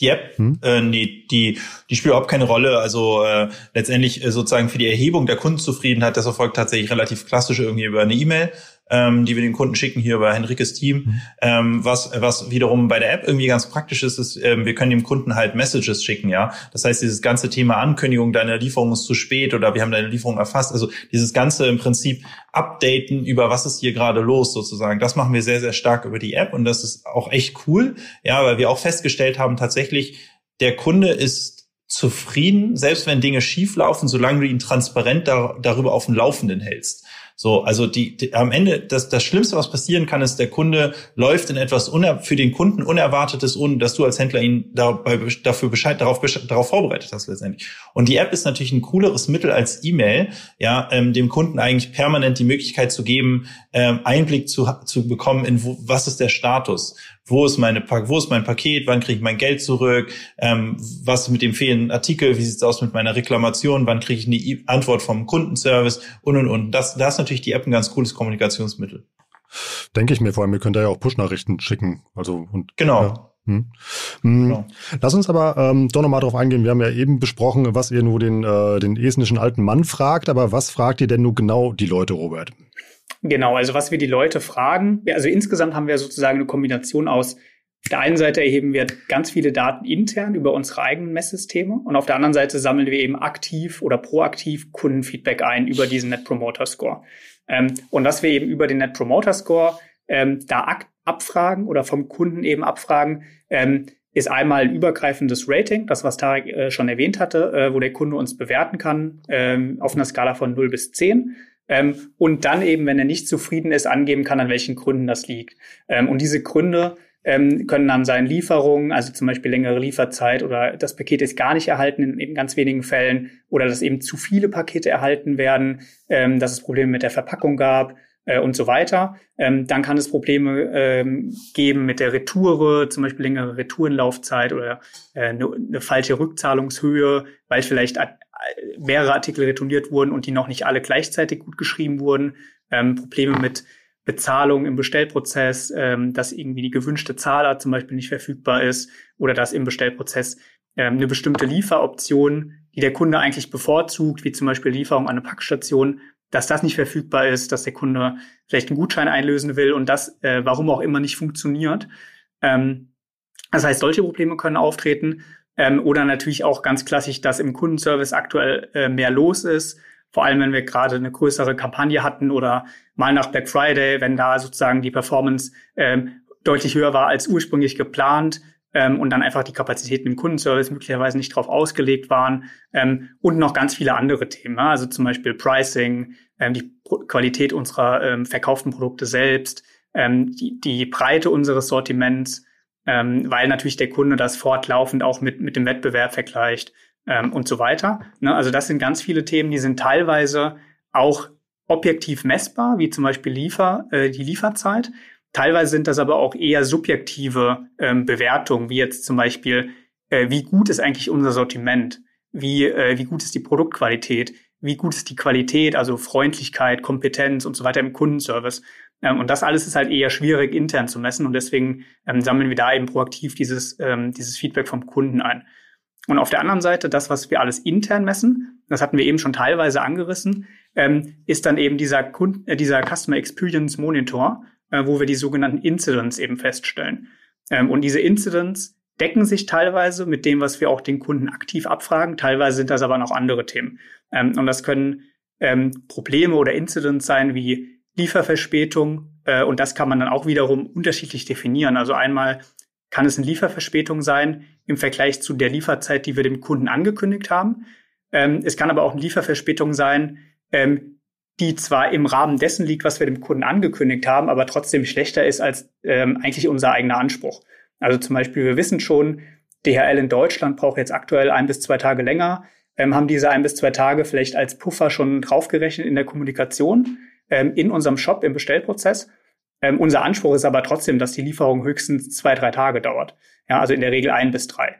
Die App, hm? äh, nee, die, die spielt überhaupt keine Rolle. Also äh, letztendlich äh, sozusagen für die Erhebung der Kundenzufriedenheit, das erfolgt tatsächlich relativ klassisch irgendwie über eine E-Mail ähm, die wir den Kunden schicken hier über Henrikes Team. Mhm. Ähm, was, was wiederum bei der App irgendwie ganz praktisch ist, ist, ähm, wir können dem Kunden halt Messages schicken, ja. Das heißt, dieses ganze Thema Ankündigung, deine Lieferung ist zu spät oder wir haben deine Lieferung erfasst. Also dieses ganze im Prinzip Updaten über was ist hier gerade los sozusagen. Das machen wir sehr, sehr stark über die App und das ist auch echt cool. Ja, weil wir auch festgestellt haben, tatsächlich, der Kunde ist zufrieden, selbst wenn Dinge schief laufen, solange du ihn transparent da, darüber auf dem Laufenden hältst. So, also die, die am Ende das das Schlimmste, was passieren kann, ist, der Kunde läuft in etwas uner, für den Kunden unerwartetes, ohne dass du als Händler ihn dabei dafür Bescheid darauf darauf vorbereitet hast letztendlich. Und die App ist natürlich ein cooleres Mittel als E-Mail, ja, ähm, dem Kunden eigentlich permanent die Möglichkeit zu geben, ähm, Einblick zu zu bekommen in wo, was ist der Status wo ist meine wo ist mein Paket, wann kriege ich mein Geld zurück, ähm, was mit dem fehlenden Artikel, wie sieht's aus mit meiner Reklamation, wann kriege ich eine Antwort vom Kundenservice und und und. Das, das ist natürlich die App ein ganz cooles Kommunikationsmittel. Denke ich mir, vor allem, wir können da ja auch Push-Nachrichten schicken. Also und genau. Ja. Hm. hm. Genau. Lass uns aber ähm, doch nochmal drauf eingehen. Wir haben ja eben besprochen, was ihr nur den, äh, den estnischen alten Mann fragt, aber was fragt ihr denn nur genau die Leute, Robert? Genau, also was wir die Leute fragen, also insgesamt haben wir sozusagen eine Kombination aus, auf der einen Seite erheben wir ganz viele Daten intern über unsere eigenen Messsysteme und auf der anderen Seite sammeln wir eben aktiv oder proaktiv Kundenfeedback ein über diesen Net Promoter Score. Ähm, und was wir eben über den Net Promoter Score ähm, da abfragen oder vom Kunden eben abfragen, ähm, ist einmal ein übergreifendes Rating, das was Tarek äh, schon erwähnt hatte, äh, wo der Kunde uns bewerten kann ähm, auf einer Skala von 0 bis 10. Ähm, und dann eben, wenn er nicht zufrieden ist, angeben kann, an welchen Gründen das liegt. Ähm, und diese Gründe ähm, können dann sein Lieferungen, also zum Beispiel längere Lieferzeit oder das Paket ist gar nicht erhalten in, in ganz wenigen Fällen oder dass eben zu viele Pakete erhalten werden, ähm, dass es Probleme mit der Verpackung gab äh, und so weiter. Ähm, dann kann es Probleme ähm, geben mit der Retoure, zum Beispiel längere Retourenlaufzeit oder äh, eine, eine falsche Rückzahlungshöhe, weil vielleicht mehrere Artikel retourniert wurden und die noch nicht alle gleichzeitig gut geschrieben wurden. Ähm, Probleme mit Bezahlung im Bestellprozess, ähm, dass irgendwie die gewünschte Zahlart zum Beispiel nicht verfügbar ist oder dass im Bestellprozess ähm, eine bestimmte Lieferoption, die der Kunde eigentlich bevorzugt, wie zum Beispiel Lieferung an eine Packstation, dass das nicht verfügbar ist, dass der Kunde vielleicht einen Gutschein einlösen will und das, äh, warum auch immer, nicht funktioniert. Ähm, das heißt, solche Probleme können auftreten. Ähm, oder natürlich auch ganz klassisch, dass im Kundenservice aktuell äh, mehr los ist. Vor allem, wenn wir gerade eine größere Kampagne hatten oder mal nach Black Friday, wenn da sozusagen die Performance ähm, deutlich höher war als ursprünglich geplant ähm, und dann einfach die Kapazitäten im Kundenservice möglicherweise nicht darauf ausgelegt waren ähm, und noch ganz viele andere Themen, also zum Beispiel Pricing, ähm, die Pro Qualität unserer ähm, verkauften Produkte selbst, ähm, die, die Breite unseres Sortiments, ähm, weil natürlich der Kunde das fortlaufend auch mit, mit dem Wettbewerb vergleicht ähm, und so weiter. Ne? Also das sind ganz viele Themen, die sind teilweise auch objektiv messbar, wie zum Beispiel Liefer, äh, die Lieferzeit. Teilweise sind das aber auch eher subjektive ähm, Bewertungen, wie jetzt zum Beispiel, äh, wie gut ist eigentlich unser Sortiment, wie, äh, wie gut ist die Produktqualität, wie gut ist die Qualität, also Freundlichkeit, Kompetenz und so weiter im Kundenservice. Ähm, und das alles ist halt eher schwierig intern zu messen und deswegen ähm, sammeln wir da eben proaktiv dieses, ähm, dieses Feedback vom Kunden ein. Und auf der anderen Seite, das, was wir alles intern messen, das hatten wir eben schon teilweise angerissen, ähm, ist dann eben dieser, Kund äh, dieser Customer Experience Monitor, äh, wo wir die sogenannten Incidents eben feststellen. Ähm, und diese Incidents decken sich teilweise mit dem, was wir auch den Kunden aktiv abfragen. Teilweise sind das aber noch andere Themen. Ähm, und das können Probleme oder Incidents sein wie Lieferverspätung. Äh, und das kann man dann auch wiederum unterschiedlich definieren. Also einmal kann es eine Lieferverspätung sein im Vergleich zu der Lieferzeit, die wir dem Kunden angekündigt haben. Ähm, es kann aber auch eine Lieferverspätung sein, ähm, die zwar im Rahmen dessen liegt, was wir dem Kunden angekündigt haben, aber trotzdem schlechter ist als ähm, eigentlich unser eigener Anspruch. Also zum Beispiel, wir wissen schon, DHL in Deutschland braucht jetzt aktuell ein bis zwei Tage länger, ähm, haben diese ein bis zwei Tage vielleicht als Puffer schon draufgerechnet in der Kommunikation, ähm, in unserem Shop, im Bestellprozess. Ähm, unser Anspruch ist aber trotzdem, dass die Lieferung höchstens zwei, drei Tage dauert. Ja, also in der Regel ein bis drei.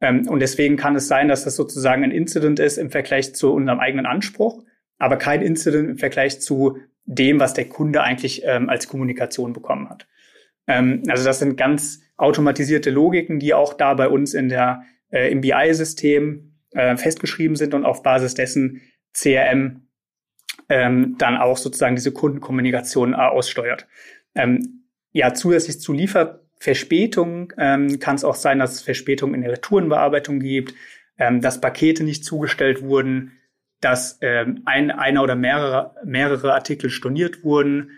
Ähm, und deswegen kann es sein, dass das sozusagen ein Incident ist im Vergleich zu unserem eigenen Anspruch, aber kein Incident im Vergleich zu dem, was der Kunde eigentlich ähm, als Kommunikation bekommen hat. Ähm, also das sind ganz automatisierte Logiken, die auch da bei uns in der, äh, im BI-System äh, festgeschrieben sind und auf Basis dessen CRM ähm, dann auch sozusagen diese Kundenkommunikation äh, aussteuert. Ähm, ja, zusätzlich zu Lieferverspätungen ähm, kann es auch sein, dass es Verspätungen in der Retourenbearbeitung gibt, ähm, dass Pakete nicht zugestellt wurden, dass ähm, ein, einer oder mehrere, mehrere Artikel storniert wurden,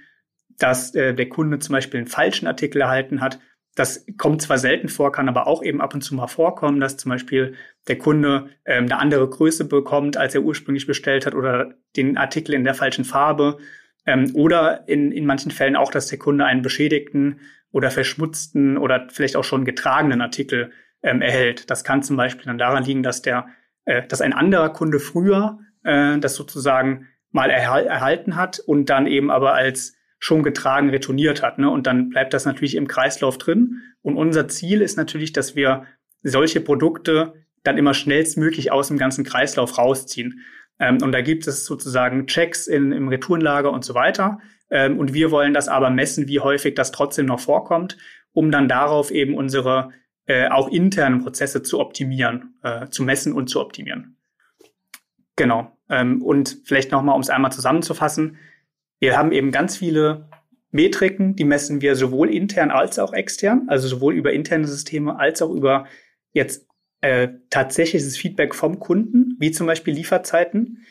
dass äh, der Kunde zum Beispiel einen falschen Artikel erhalten hat. Das kommt zwar selten vor, kann aber auch eben ab und zu mal vorkommen, dass zum Beispiel der Kunde ähm, eine andere Größe bekommt, als er ursprünglich bestellt hat oder den Artikel in der falschen Farbe ähm, oder in, in manchen Fällen auch, dass der Kunde einen beschädigten oder verschmutzten oder vielleicht auch schon getragenen Artikel ähm, erhält. Das kann zum Beispiel dann daran liegen, dass der, äh, dass ein anderer Kunde früher äh, das sozusagen mal erhal erhalten hat und dann eben aber als schon getragen retourniert hat. Ne? Und dann bleibt das natürlich im Kreislauf drin. Und unser Ziel ist natürlich, dass wir solche Produkte dann immer schnellstmöglich aus dem ganzen Kreislauf rausziehen. Ähm, und da gibt es sozusagen Checks in, im Retourenlager und so weiter. Ähm, und wir wollen das aber messen, wie häufig das trotzdem noch vorkommt, um dann darauf eben unsere äh, auch internen Prozesse zu optimieren, äh, zu messen und zu optimieren. Genau. Ähm, und vielleicht nochmal, um es einmal zusammenzufassen. Wir haben eben ganz viele Metriken, die messen wir sowohl intern als auch extern, also sowohl über interne Systeme als auch über jetzt äh, tatsächliches Feedback vom Kunden, wie zum Beispiel Lieferzeiten.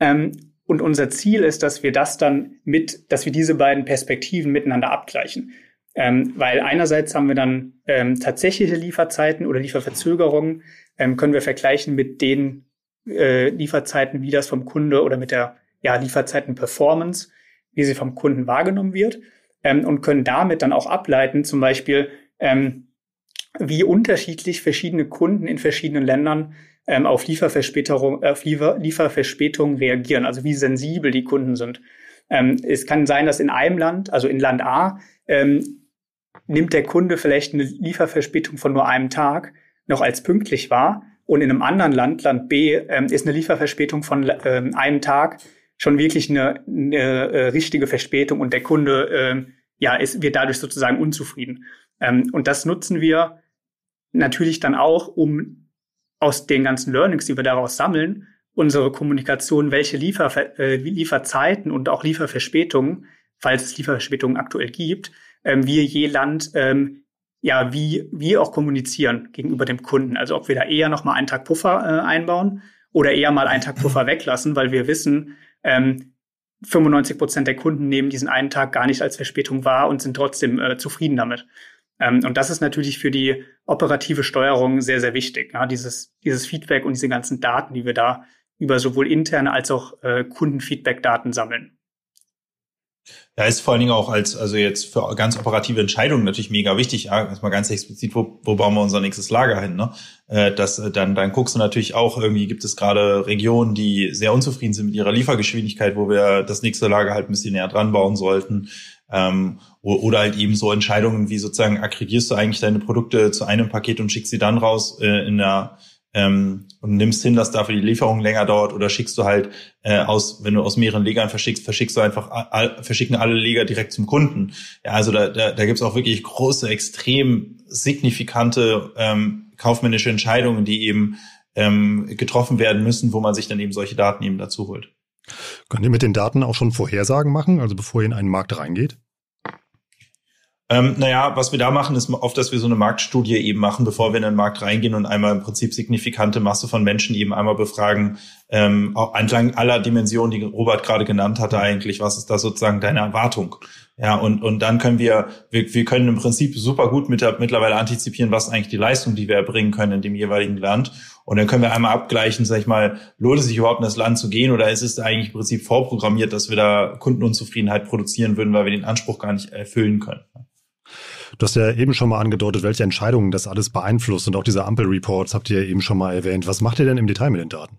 Ähm, und unser Ziel ist, dass wir das dann mit, dass wir diese beiden Perspektiven miteinander abgleichen. Ähm, weil einerseits haben wir dann ähm, tatsächliche Lieferzeiten oder Lieferverzögerungen, ähm, können wir vergleichen mit den äh, Lieferzeiten, wie das vom Kunde oder mit der ja, Lieferzeiten-Performance, wie sie vom Kunden wahrgenommen wird ähm, und können damit dann auch ableiten, zum Beispiel, ähm, wie unterschiedlich verschiedene Kunden in verschiedenen Ländern ähm, auf Lieferverspätung, auf Liefer, Lieferverspätung reagieren, also wie sensibel die Kunden sind. Ähm, es kann sein, dass in einem Land, also in Land A, ähm, nimmt der Kunde vielleicht eine Lieferverspätung von nur einem Tag noch als pünktlich wahr und in einem anderen Land, Land B, ähm, ist eine Lieferverspätung von ähm, einem Tag schon wirklich eine, eine äh, richtige Verspätung und der Kunde ähm, ja, ist, wird dadurch sozusagen unzufrieden. Ähm, und das nutzen wir natürlich dann auch, um aus den ganzen Learnings, die wir daraus sammeln, unsere Kommunikation, welche Liefer, äh, Lieferzeiten und auch Lieferverspätungen, falls es Lieferverspätungen aktuell gibt, ähm, wir je Land ähm, ja wie wie auch kommunizieren gegenüber dem Kunden. Also ob wir da eher noch mal einen Tag Puffer äh, einbauen oder eher mal einen Tag Puffer weglassen, weil wir wissen, ähm, 95 Prozent der Kunden nehmen diesen einen Tag gar nicht als Verspätung wahr und sind trotzdem äh, zufrieden damit. Ähm, und das ist natürlich für die operative Steuerung sehr, sehr wichtig. Ja, dieses, dieses Feedback und diese ganzen Daten, die wir da über sowohl interne als auch äh, Kundenfeedback-Daten sammeln. Ja, ist vor allen Dingen auch als, also jetzt für ganz operative Entscheidungen natürlich mega wichtig. Ja, erstmal ganz explizit, wo, wo bauen wir unser nächstes Lager hin, ne? Äh, das, äh, dann, dann guckst du natürlich auch irgendwie, gibt es gerade Regionen, die sehr unzufrieden sind mit ihrer Liefergeschwindigkeit, wo wir das nächste Lager halt ein bisschen näher dran bauen sollten. Ähm, oder halt eben so Entscheidungen wie sozusagen aggregierst du eigentlich deine Produkte zu einem Paket und schickst sie dann raus äh, in der ähm, und nimmst hin, dass dafür die Lieferung länger dauert oder schickst du halt äh, aus, wenn du aus mehreren Legern verschickst, verschickst du einfach, all, verschicken alle Leger direkt zum Kunden. Ja, also da, da, da gibt auch wirklich große, extrem signifikante ähm, kaufmännische Entscheidungen, die eben ähm, getroffen werden müssen, wo man sich dann eben solche Daten eben dazu holt. Könnt ihr mit den Daten auch schon Vorhersagen machen, also bevor ihr in einen Markt reingeht? Ähm, naja, was wir da machen, ist oft, dass wir so eine Marktstudie eben machen, bevor wir in den Markt reingehen und einmal im Prinzip signifikante Masse von Menschen eben einmal befragen, ähm, auch entlang aller Dimensionen, die Robert gerade genannt hatte eigentlich, was ist da sozusagen deine Erwartung? Ja, und, und dann können wir, wir, wir können im Prinzip super gut mit mittlerweile antizipieren, was eigentlich die Leistung, die wir erbringen können in dem jeweiligen Land. Und dann können wir einmal abgleichen, sag ich mal, lohnt es sich überhaupt in das Land zu gehen oder ist es eigentlich im Prinzip vorprogrammiert, dass wir da Kundenunzufriedenheit produzieren würden, weil wir den Anspruch gar nicht erfüllen können. Du hast ja eben schon mal angedeutet, welche Entscheidungen das alles beeinflusst und auch diese Ampel-Reports habt ihr eben schon mal erwähnt. Was macht ihr denn im Detail mit den Daten?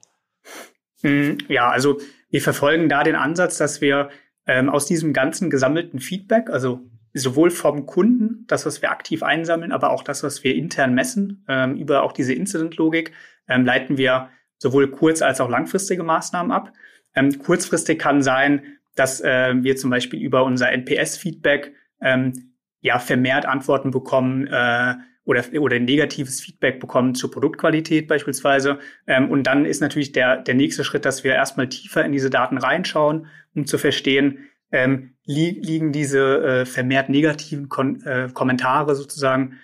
Hm, ja, also wir verfolgen da den Ansatz, dass wir ähm, aus diesem ganzen gesammelten Feedback, also sowohl vom Kunden, das, was wir aktiv einsammeln, aber auch das, was wir intern messen, ähm, über auch diese Incident-Logik, ähm, leiten wir sowohl kurz- als auch langfristige Maßnahmen ab. Ähm, kurzfristig kann sein, dass äh, wir zum Beispiel über unser NPS-Feedback ähm, ja vermehrt Antworten bekommen äh, oder oder negatives Feedback bekommen zur Produktqualität beispielsweise. Ähm, und dann ist natürlich der der nächste Schritt, dass wir erstmal tiefer in diese Daten reinschauen, um zu verstehen, ähm, li liegen diese äh, vermehrt negativen Kon äh, Kommentare sozusagen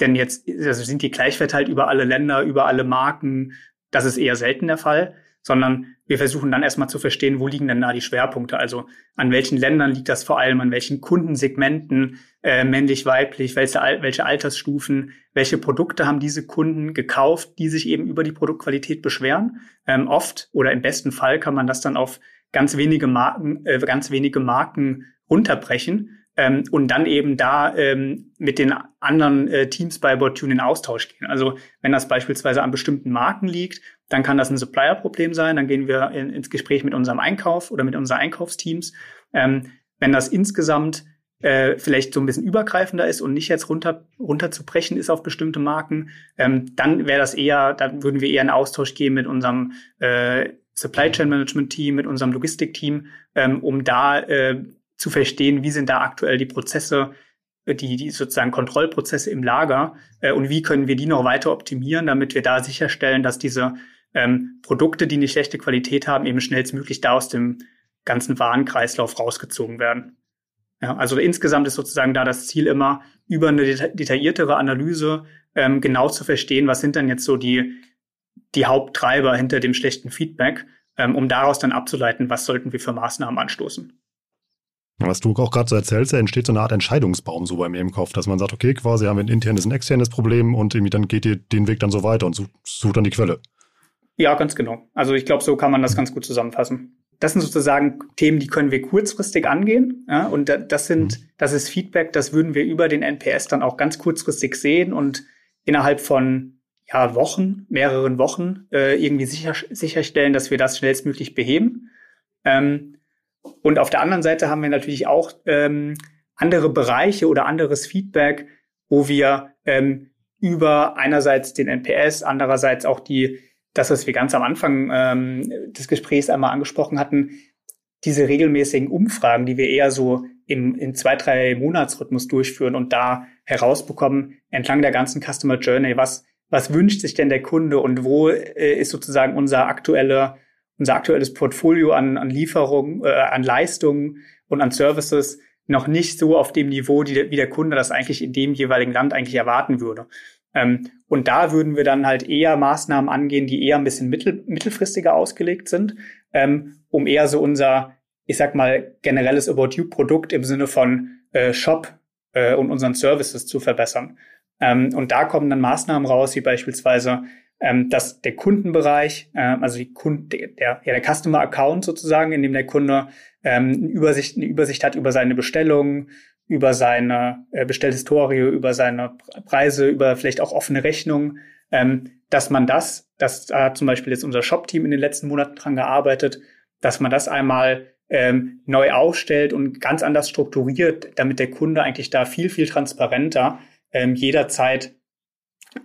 denn jetzt also sind die gleich verteilt über alle Länder, über alle Marken. Das ist eher selten der Fall sondern wir versuchen dann erstmal zu verstehen, wo liegen denn da die Schwerpunkte? Also an welchen Ländern liegt das vor allem, an welchen Kundensegmenten, äh, männlich, weiblich, welche, welche Altersstufen, welche Produkte haben diese Kunden gekauft, die sich eben über die Produktqualität beschweren. Ähm, oft oder im besten Fall kann man das dann auf ganz wenige Marken, äh, ganz wenige Marken runterbrechen ähm, und dann eben da ähm, mit den anderen äh, Teams bei Botune in Austausch gehen. Also wenn das beispielsweise an bestimmten Marken liegt, dann kann das ein Supplier-Problem sein. Dann gehen wir in, ins Gespräch mit unserem Einkauf oder mit unseren Einkaufsteams. Ähm, wenn das insgesamt äh, vielleicht so ein bisschen übergreifender ist und nicht jetzt runter runterzubrechen ist auf bestimmte Marken, ähm, dann wäre das eher, dann würden wir eher in Austausch gehen mit unserem äh, Supply Chain Management Team, mit unserem Logistik-Team, ähm, um da äh, zu verstehen, wie sind da aktuell die Prozesse, äh, die, die sozusagen Kontrollprozesse im Lager äh, und wie können wir die noch weiter optimieren, damit wir da sicherstellen, dass diese ähm, Produkte, die eine schlechte Qualität haben, eben schnellstmöglich da aus dem ganzen Warenkreislauf rausgezogen werden. Ja, also insgesamt ist sozusagen da das Ziel immer, über eine detailliertere Analyse ähm, genau zu verstehen, was sind denn jetzt so die, die Haupttreiber hinter dem schlechten Feedback, ähm, um daraus dann abzuleiten, was sollten wir für Maßnahmen anstoßen. Was du auch gerade so erzählst, da entsteht so eine Art Entscheidungsbaum so beim im Kopf, dass man sagt, okay, quasi haben wir ein internes, ein externes Problem und irgendwie dann geht ihr den Weg dann so weiter und sucht, sucht dann die Quelle. Ja, ganz genau. Also ich glaube, so kann man das ganz gut zusammenfassen. Das sind sozusagen Themen, die können wir kurzfristig angehen. Ja, und das sind, mhm. das ist Feedback, das würden wir über den NPS dann auch ganz kurzfristig sehen und innerhalb von ja, Wochen, mehreren Wochen äh, irgendwie sicher, sicherstellen, dass wir das schnellstmöglich beheben. Ähm, und auf der anderen Seite haben wir natürlich auch ähm, andere Bereiche oder anderes Feedback, wo wir ähm, über einerseits den NPS, andererseits auch die, das, was wir ganz am Anfang ähm, des Gesprächs einmal angesprochen hatten, diese regelmäßigen Umfragen, die wir eher so im, im zwei, drei Monatsrhythmus durchführen und da herausbekommen, entlang der ganzen Customer Journey, was, was wünscht sich denn der Kunde und wo äh, ist sozusagen unser aktueller unser aktuelles Portfolio an, an Lieferungen, äh, an Leistungen und an Services noch nicht so auf dem Niveau, die, wie der Kunde das eigentlich in dem jeweiligen Land eigentlich erwarten würde. Ähm, und da würden wir dann halt eher Maßnahmen angehen, die eher ein bisschen mittel, mittelfristiger ausgelegt sind, ähm, um eher so unser, ich sag mal, generelles About You-Produkt im Sinne von äh, Shop äh, und unseren Services zu verbessern. Ähm, und da kommen dann Maßnahmen raus, wie beispielsweise ähm, dass der Kundenbereich, äh, also die Kunden, der, ja, der Customer Account sozusagen, in dem der Kunde ähm, eine, Übersicht, eine Übersicht hat über seine Bestellungen, über seine äh, Bestellhistorie, über seine Preise, über vielleicht auch offene Rechnungen, ähm, dass man das, das hat zum Beispiel jetzt unser Shop-Team in den letzten Monaten dran gearbeitet, dass man das einmal ähm, neu aufstellt und ganz anders strukturiert, damit der Kunde eigentlich da viel, viel transparenter ähm, jederzeit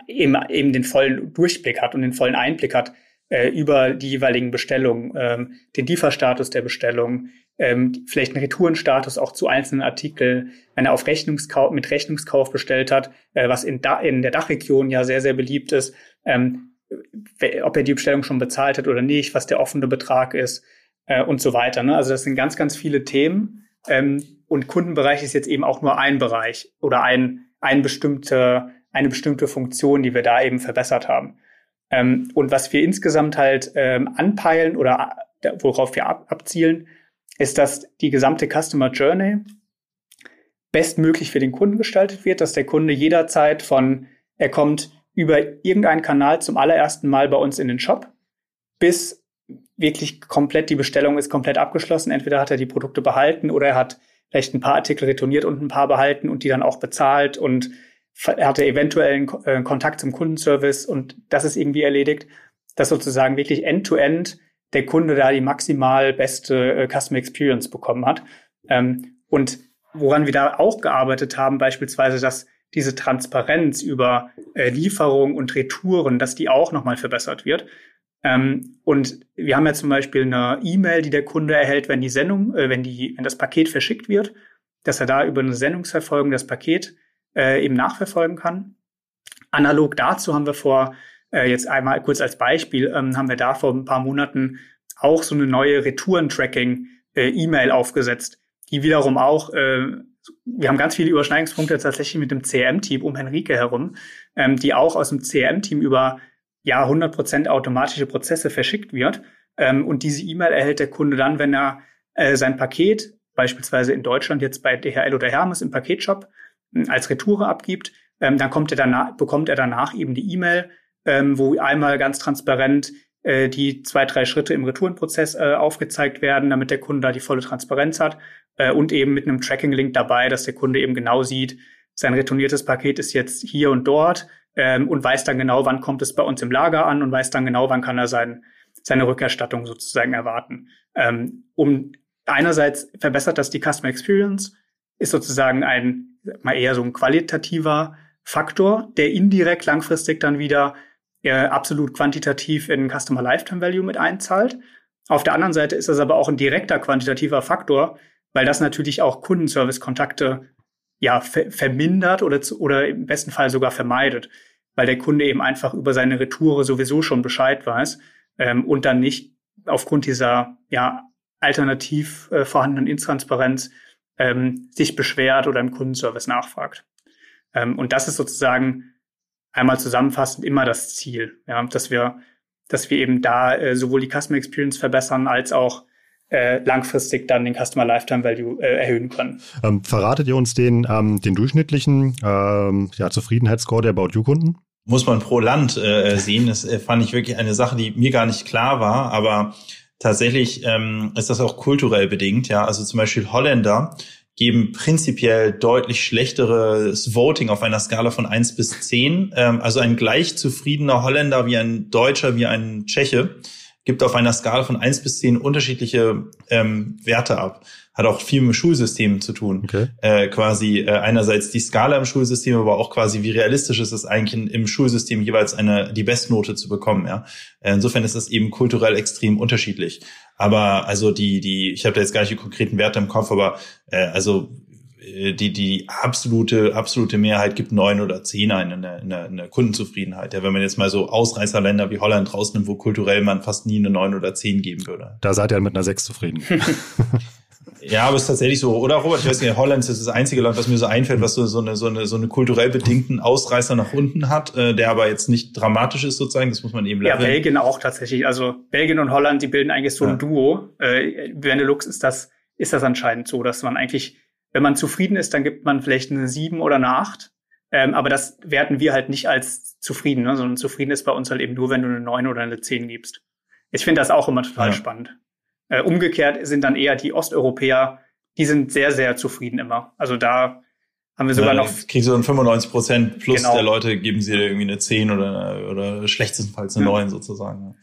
eben, eben den vollen Durchblick hat und den vollen Einblick hat äh, über die jeweiligen Bestellungen, ähm, den Lieferstatus der Bestellung, ähm, vielleicht einen Retourenstatus auch zu einzelnen Artikeln, wenn er auf Rechnungskauf, mit Rechnungskauf bestellt hat, äh, was in, da, in der Dachregion ja sehr, sehr beliebt ist, ähm, ob er die Bestellung schon bezahlt hat oder nicht, was der offene Betrag ist äh, und so weiter. Ne? Also das sind ganz, ganz viele Themen. Ähm, und Kundenbereich ist jetzt eben auch nur ein Bereich oder ein, ein bestimmte, eine bestimmte Funktion, die wir da eben verbessert haben. Ähm, und was wir insgesamt halt ähm, anpeilen oder äh, worauf wir ab, abzielen, ist, dass die gesamte Customer Journey bestmöglich für den Kunden gestaltet wird, dass der Kunde jederzeit von, er kommt über irgendeinen Kanal zum allerersten Mal bei uns in den Shop, bis wirklich komplett die Bestellung ist komplett abgeschlossen. Entweder hat er die Produkte behalten oder er hat vielleicht ein paar Artikel retourniert und ein paar behalten und die dann auch bezahlt und hatte eventuell einen äh, Kontakt zum Kundenservice und das ist irgendwie erledigt, dass sozusagen wirklich end-to-end -end der Kunde da die maximal beste äh, Customer Experience bekommen hat. Ähm, und woran wir da auch gearbeitet haben, beispielsweise, dass diese Transparenz über äh, Lieferung und Retouren, dass die auch nochmal verbessert wird. Ähm, und wir haben ja zum Beispiel eine E-Mail, die der Kunde erhält, wenn die Sendung, äh, wenn die, wenn das Paket verschickt wird, dass er da über eine Sendungsverfolgung das Paket äh, eben nachverfolgen kann. Analog dazu haben wir vor äh, jetzt einmal kurz als Beispiel, ähm, haben wir da vor ein paar Monaten auch so eine neue Retouren-Tracking-E-Mail äh, aufgesetzt, die wiederum auch, äh, wir haben ganz viele Überschneidungspunkte tatsächlich mit dem CRM-Team um Henrike herum, ähm, die auch aus dem CRM-Team über ja 100% automatische Prozesse verschickt wird. Ähm, und diese E-Mail erhält der Kunde dann, wenn er äh, sein Paket beispielsweise in Deutschland jetzt bei DHL oder Hermes im Paketshop als Retoure abgibt, ähm, dann kommt er danach, bekommt er danach eben die E-Mail, ähm, wo einmal ganz transparent äh, die zwei, drei Schritte im Retourenprozess äh, aufgezeigt werden, damit der Kunde da die volle Transparenz hat äh, und eben mit einem Tracking-Link dabei, dass der Kunde eben genau sieht, sein retourniertes Paket ist jetzt hier und dort ähm, und weiß dann genau, wann kommt es bei uns im Lager an und weiß dann genau, wann kann er sein, seine Rückerstattung sozusagen erwarten. Ähm, um einerseits verbessert das die Customer Experience, ist sozusagen ein mal eher so ein qualitativer Faktor, der indirekt langfristig dann wieder äh, absolut quantitativ in Customer Lifetime Value mit einzahlt. Auf der anderen Seite ist das aber auch ein direkter quantitativer Faktor, weil das natürlich auch Kundenservice-Kontakte ja ver vermindert oder zu, oder im besten Fall sogar vermeidet, weil der Kunde eben einfach über seine Retoure sowieso schon Bescheid weiß ähm, und dann nicht aufgrund dieser ja alternativ äh, vorhandenen Intransparenz ähm, sich beschwert oder im Kundenservice nachfragt. Ähm, und das ist sozusagen einmal zusammenfassend immer das Ziel, ja, dass wir, dass wir eben da äh, sowohl die Customer Experience verbessern als auch äh, langfristig dann den Customer Lifetime Value äh, erhöhen können. Ähm, verratet ihr uns den, ähm, den durchschnittlichen ähm, ja, Zufriedenheitsscore der About You-Kunden? Muss man pro Land äh, sehen. Das äh, fand ich wirklich eine Sache, die mir gar nicht klar war, aber tatsächlich ähm, ist das auch kulturell bedingt. Ja, also zum Beispiel Holländer geben prinzipiell deutlich schlechteres Voting auf einer Skala von eins bis zehn. Ähm, also ein gleich zufriedener Holländer wie ein Deutscher, wie ein Tscheche gibt auf einer Skala von eins bis zehn unterschiedliche ähm, Werte ab. Hat auch viel mit dem Schulsystem zu tun. Okay. Äh, quasi äh, einerseits die Skala im Schulsystem, aber auch quasi, wie realistisch ist es eigentlich im Schulsystem jeweils eine die Bestnote zu bekommen. Ja? Äh, insofern ist das eben kulturell extrem unterschiedlich. Aber also die, die, ich habe da jetzt gar nicht die konkreten Werte im Kopf, aber äh, also die, die absolute, absolute Mehrheit gibt neun oder zehn ein in der, in der, in der Kundenzufriedenheit. Ja, wenn man jetzt mal so Ausreißerländer wie Holland rausnimmt, wo kulturell man fast nie eine neun oder zehn geben würde. Da seid ihr mit einer sechs zufrieden. (laughs) Ja, aber es ist tatsächlich so, oder Robert? Ich weiß nicht, Holland ist das einzige Land, was mir so einfällt, was so, so, eine, so, eine, so eine kulturell bedingten Ausreißer nach unten hat, äh, der aber jetzt nicht dramatisch ist sozusagen, das muss man eben lernen. Ja, Belgien auch tatsächlich. Also Belgien und Holland, die bilden eigentlich so ein ja. Duo. Äh, Benelux ist das, ist das anscheinend so, dass man eigentlich, wenn man zufrieden ist, dann gibt man vielleicht eine sieben oder eine acht. Ähm, aber das werten wir halt nicht als zufrieden, ne? sondern zufrieden ist bei uns halt eben nur, wenn du eine 9 oder eine 10 gibst. Ich finde das auch immer total ja. spannend. Äh, umgekehrt sind dann eher die Osteuropäer, die sind sehr, sehr zufrieden immer. Also da haben wir sogar ja, noch. Kriegst du dann 95 Prozent plus genau. der Leute geben sie dir irgendwie eine 10 oder, oder schlechtestenfalls eine ja. 9 sozusagen.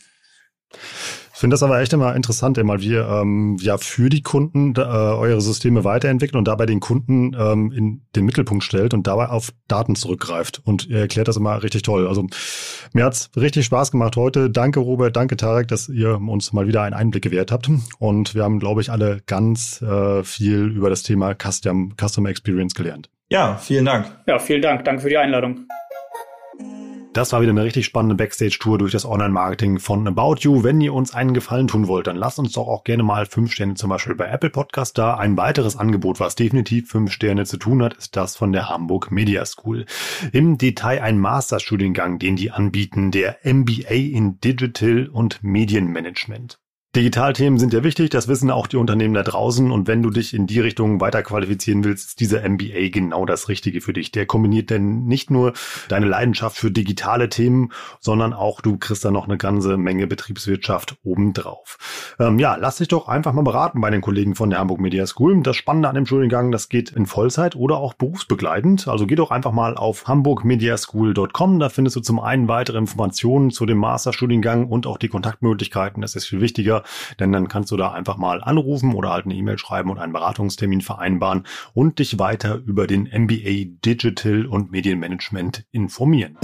Ich finde das aber echt immer interessant, immer wie ähm, ja für die Kunden äh, eure Systeme weiterentwickelt und dabei den Kunden ähm, in den Mittelpunkt stellt und dabei auf Daten zurückgreift. Und ihr erklärt das immer richtig toll. Also mir hat's richtig Spaß gemacht heute. Danke, Robert, danke, Tarek, dass ihr uns mal wieder einen Einblick gewährt habt. Und wir haben, glaube ich, alle ganz äh, viel über das Thema Custom, Customer Experience gelernt. Ja, vielen Dank. Ja, vielen Dank. Danke für die Einladung. Das war wieder eine richtig spannende Backstage-Tour durch das Online-Marketing von About You. Wenn ihr uns einen Gefallen tun wollt, dann lasst uns doch auch gerne mal fünf Sterne zum Beispiel bei Apple Podcast da. Ein weiteres Angebot, was definitiv fünf Sterne zu tun hat, ist das von der Hamburg Media School. Im Detail ein Masterstudiengang, den die anbieten, der MBA in Digital und Medienmanagement. Digitalthemen sind ja wichtig, das wissen auch die Unternehmen da draußen. Und wenn du dich in die Richtung weiter qualifizieren willst, ist dieser MBA genau das Richtige für dich. Der kombiniert denn nicht nur deine Leidenschaft für digitale Themen, sondern auch du kriegst da noch eine ganze Menge Betriebswirtschaft obendrauf. Ähm, ja, lass dich doch einfach mal beraten bei den Kollegen von der Hamburg Media School. Das Spannende an dem Studiengang, das geht in Vollzeit oder auch berufsbegleitend. Also geh doch einfach mal auf hamburgmediaschool.com. Da findest du zum einen weitere Informationen zu dem Masterstudiengang und auch die Kontaktmöglichkeiten. Das ist viel wichtiger denn dann kannst du da einfach mal anrufen oder halt eine E-Mail schreiben und einen Beratungstermin vereinbaren und dich weiter über den MBA Digital und Medienmanagement informieren.